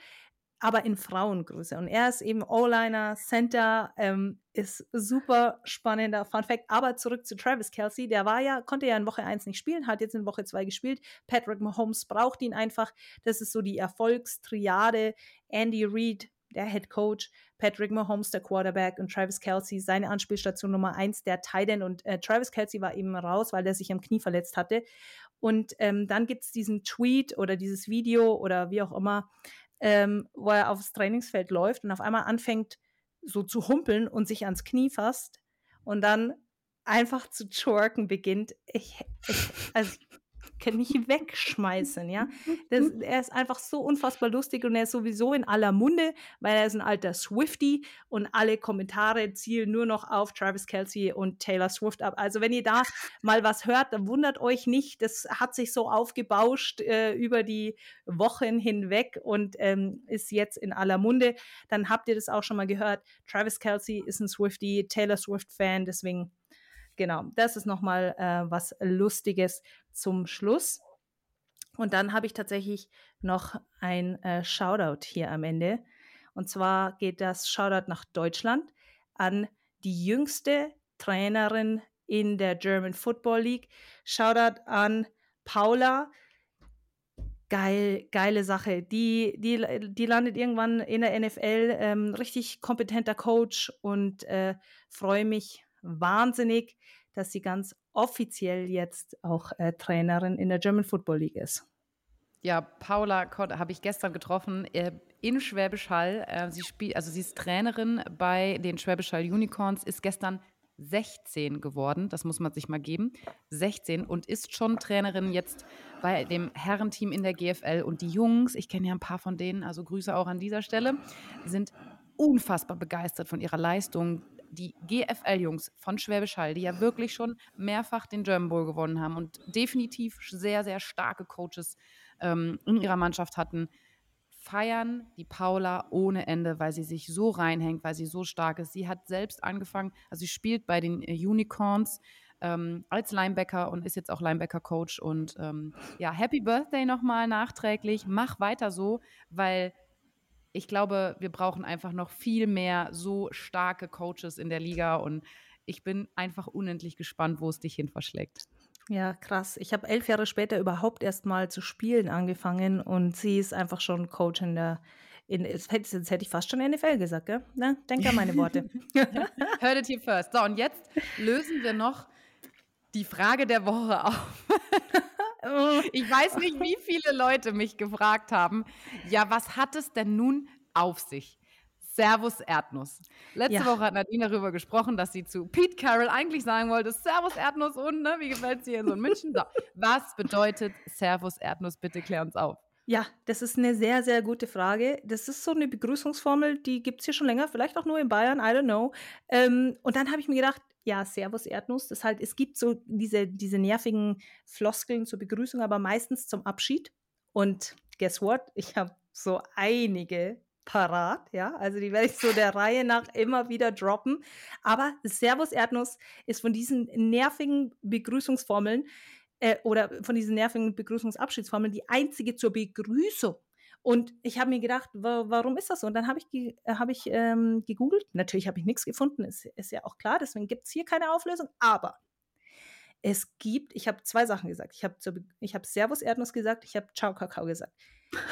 aber in Frauengröße. Und er ist eben O-Liner, Center, ähm, ist super spannender Fun Fact. Aber zurück zu Travis Kelsey, der war ja, konnte ja in Woche 1 nicht spielen, hat jetzt in Woche 2 gespielt. Patrick Mahomes braucht ihn einfach. Das ist so die Erfolgstriade. Andy Reid, der Head Coach, Patrick Mahomes, der Quarterback und Travis Kelsey, seine Anspielstation Nummer 1, der Titan. Und äh, Travis Kelsey war eben raus, weil er sich am Knie verletzt hatte. Und ähm, dann gibt es diesen Tweet oder dieses Video oder wie auch immer, ähm, wo er aufs Trainingsfeld läuft und auf einmal anfängt so zu humpeln und sich ans Knie fasst und dann einfach zu twerken beginnt. Ich, ich also kann mich [laughs] wegschmeißen, ja. Das, [laughs] er ist einfach so unfassbar lustig und er ist sowieso in aller Munde, weil er ist ein alter Swifty und alle Kommentare zielen nur noch auf Travis Kelsey und Taylor Swift ab. Also wenn ihr da mal was hört, dann wundert euch nicht, das hat sich so aufgebauscht äh, über die Wochen hinweg und ähm, ist jetzt in aller Munde. Dann habt ihr das auch schon mal gehört. Travis Kelsey ist ein Swifty, Taylor Swift-Fan, deswegen genau, das ist nochmal äh, was Lustiges zum Schluss. Und dann habe ich tatsächlich noch ein äh, Shoutout hier am Ende. Und zwar geht das Shoutout nach Deutschland an die jüngste Trainerin in der German Football League. Shoutout an Paula. Geil, geile Sache. Die, die, die landet irgendwann in der NFL. Ähm, richtig kompetenter Coach und äh, freue mich wahnsinnig, dass sie ganz offiziell jetzt auch äh, Trainerin in der German Football League ist. Ja, Paula habe ich gestern getroffen äh, in Schwäbisch Hall. Äh, sie spielt, also sie ist Trainerin bei den Schwäbisch Hall Unicorns, ist gestern 16 geworden, das muss man sich mal geben, 16 und ist schon Trainerin jetzt bei dem Herrenteam in der GFL und die Jungs, ich kenne ja ein paar von denen, also Grüße auch an dieser Stelle, sind unfassbar begeistert von ihrer Leistung, die GFL-Jungs von Schwäbisch Hall, die ja wirklich schon mehrfach den German Bowl gewonnen haben und definitiv sehr, sehr starke Coaches ähm, in ihrer Mannschaft hatten, feiern die Paula ohne Ende, weil sie sich so reinhängt, weil sie so stark ist. Sie hat selbst angefangen, also sie spielt bei den äh, Unicorns ähm, als Linebacker und ist jetzt auch Linebacker-Coach. Und ähm, ja, Happy Birthday nochmal nachträglich. Mach weiter so, weil ich glaube, wir brauchen einfach noch viel mehr so starke Coaches in der Liga und ich bin einfach unendlich gespannt, wo es dich hin verschlägt. Ja, krass. Ich habe elf Jahre später überhaupt erst mal zu spielen angefangen und sie ist einfach schon Coach in der. In, jetzt, hätte ich fast schon NFL gesagt, gell? Na, denk an meine Worte. [laughs] [laughs] Heard it here first. So, und jetzt lösen wir noch die Frage der Woche auf. [laughs] ich weiß nicht, wie viele Leute mich gefragt haben, ja, was hat es denn nun auf sich? Servus Erdnuss. Letzte ja. Woche hat Nadine darüber gesprochen, dass sie zu Pete Carroll eigentlich sagen wollte, Servus Erdnuss und, ne, wie gefällt es dir in so in München? So, was bedeutet Servus Erdnuss? Bitte klär uns auf. Ja, das ist eine sehr, sehr gute Frage. Das ist so eine Begrüßungsformel, die gibt es hier schon länger, vielleicht auch nur in Bayern, I don't know. Ähm, und dann habe ich mir gedacht, ja, Servus Erdnuss, das halt, es gibt so diese, diese nervigen Floskeln zur Begrüßung, aber meistens zum Abschied. Und guess what? Ich habe so einige parat, ja. Also die werde ich so der Reihe nach immer wieder droppen. Aber Servus Erdnuss ist von diesen nervigen Begrüßungsformeln äh, oder von diesen nervigen Begrüßungsabschiedsformeln die einzige zur Begrüßung. Und ich habe mir gedacht, wa warum ist das so? Und dann habe ich, ge hab ich ähm, gegoogelt. Natürlich habe ich nichts gefunden, ist, ist ja auch klar, deswegen gibt es hier keine Auflösung. Aber es gibt, ich habe zwei Sachen gesagt. Ich habe hab Servus Erdnuss gesagt, ich habe Ciao Kakao gesagt.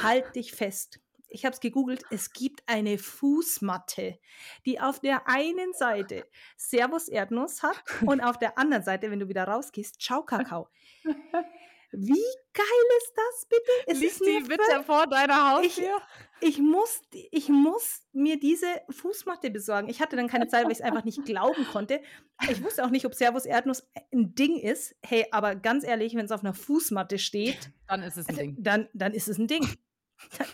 halt dich fest ich habe es gegoogelt, es gibt eine Fußmatte, die auf der einen Seite Servus Erdnuss hat und auf der anderen Seite, wenn du wieder rausgehst, Ciao Kakao. [laughs] Wie geil ist das bitte? Es Liegt ist die bitte vor deiner Haustür? Ich, ich, muss, ich muss mir diese Fußmatte besorgen. Ich hatte dann keine Zeit, weil ich es einfach nicht glauben konnte. Ich wusste auch nicht, ob Servus Erdnuss ein Ding ist. Hey, aber ganz ehrlich, wenn es auf einer Fußmatte steht, dann ist es ein Ding. Dann, dann ist es ein Ding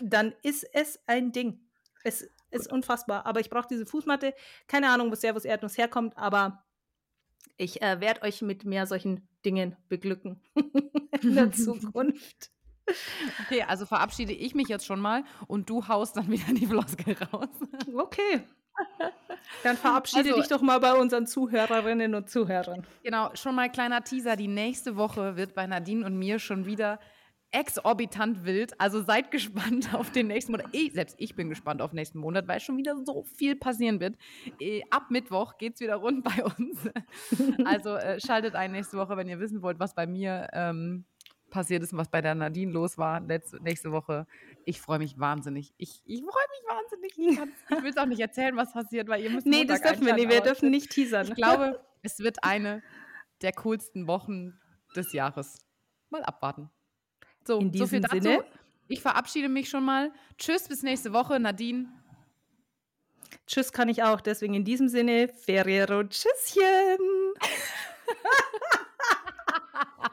dann ist es ein Ding. Es ist unfassbar. Aber ich brauche diese Fußmatte. Keine Ahnung, wo Servus Erdnuss herkommt, aber ich äh, werde euch mit mehr solchen Dingen beglücken [laughs] in der [laughs] Zukunft. Okay, also verabschiede ich mich jetzt schon mal und du haust dann wieder die Floskel raus. Okay. Dann [laughs] verabschiede also, dich doch mal bei unseren Zuhörerinnen und Zuhörern. Genau, schon mal kleiner Teaser. Die nächste Woche wird bei Nadine und mir schon wieder exorbitant wild. Also seid gespannt [laughs] auf den nächsten Monat. Ich, selbst ich bin gespannt auf den nächsten Monat, weil schon wieder so viel passieren wird. Äh, ab Mittwoch geht es wieder rund [laughs] bei uns. Also äh, schaltet ein nächste Woche, wenn ihr wissen wollt, was bei mir ähm, passiert ist und was bei der Nadine los war letzte, nächste Woche. Ich freue mich wahnsinnig. Ich, ich freue mich wahnsinnig. Ich, ich will es auch nicht erzählen, was passiert, weil ihr müsst Nee, Montag das dürfen wir nicht. Wir dürfen nicht teasern. Ich glaube, es wird eine der coolsten Wochen des Jahres. Mal abwarten. So, In so viel dazu. Sinne. Ich verabschiede mich schon mal. Tschüss, bis nächste Woche, Nadine. Tschüss kann ich auch. Deswegen in diesem Sinne, Ferrero, Tschüsschen. [laughs]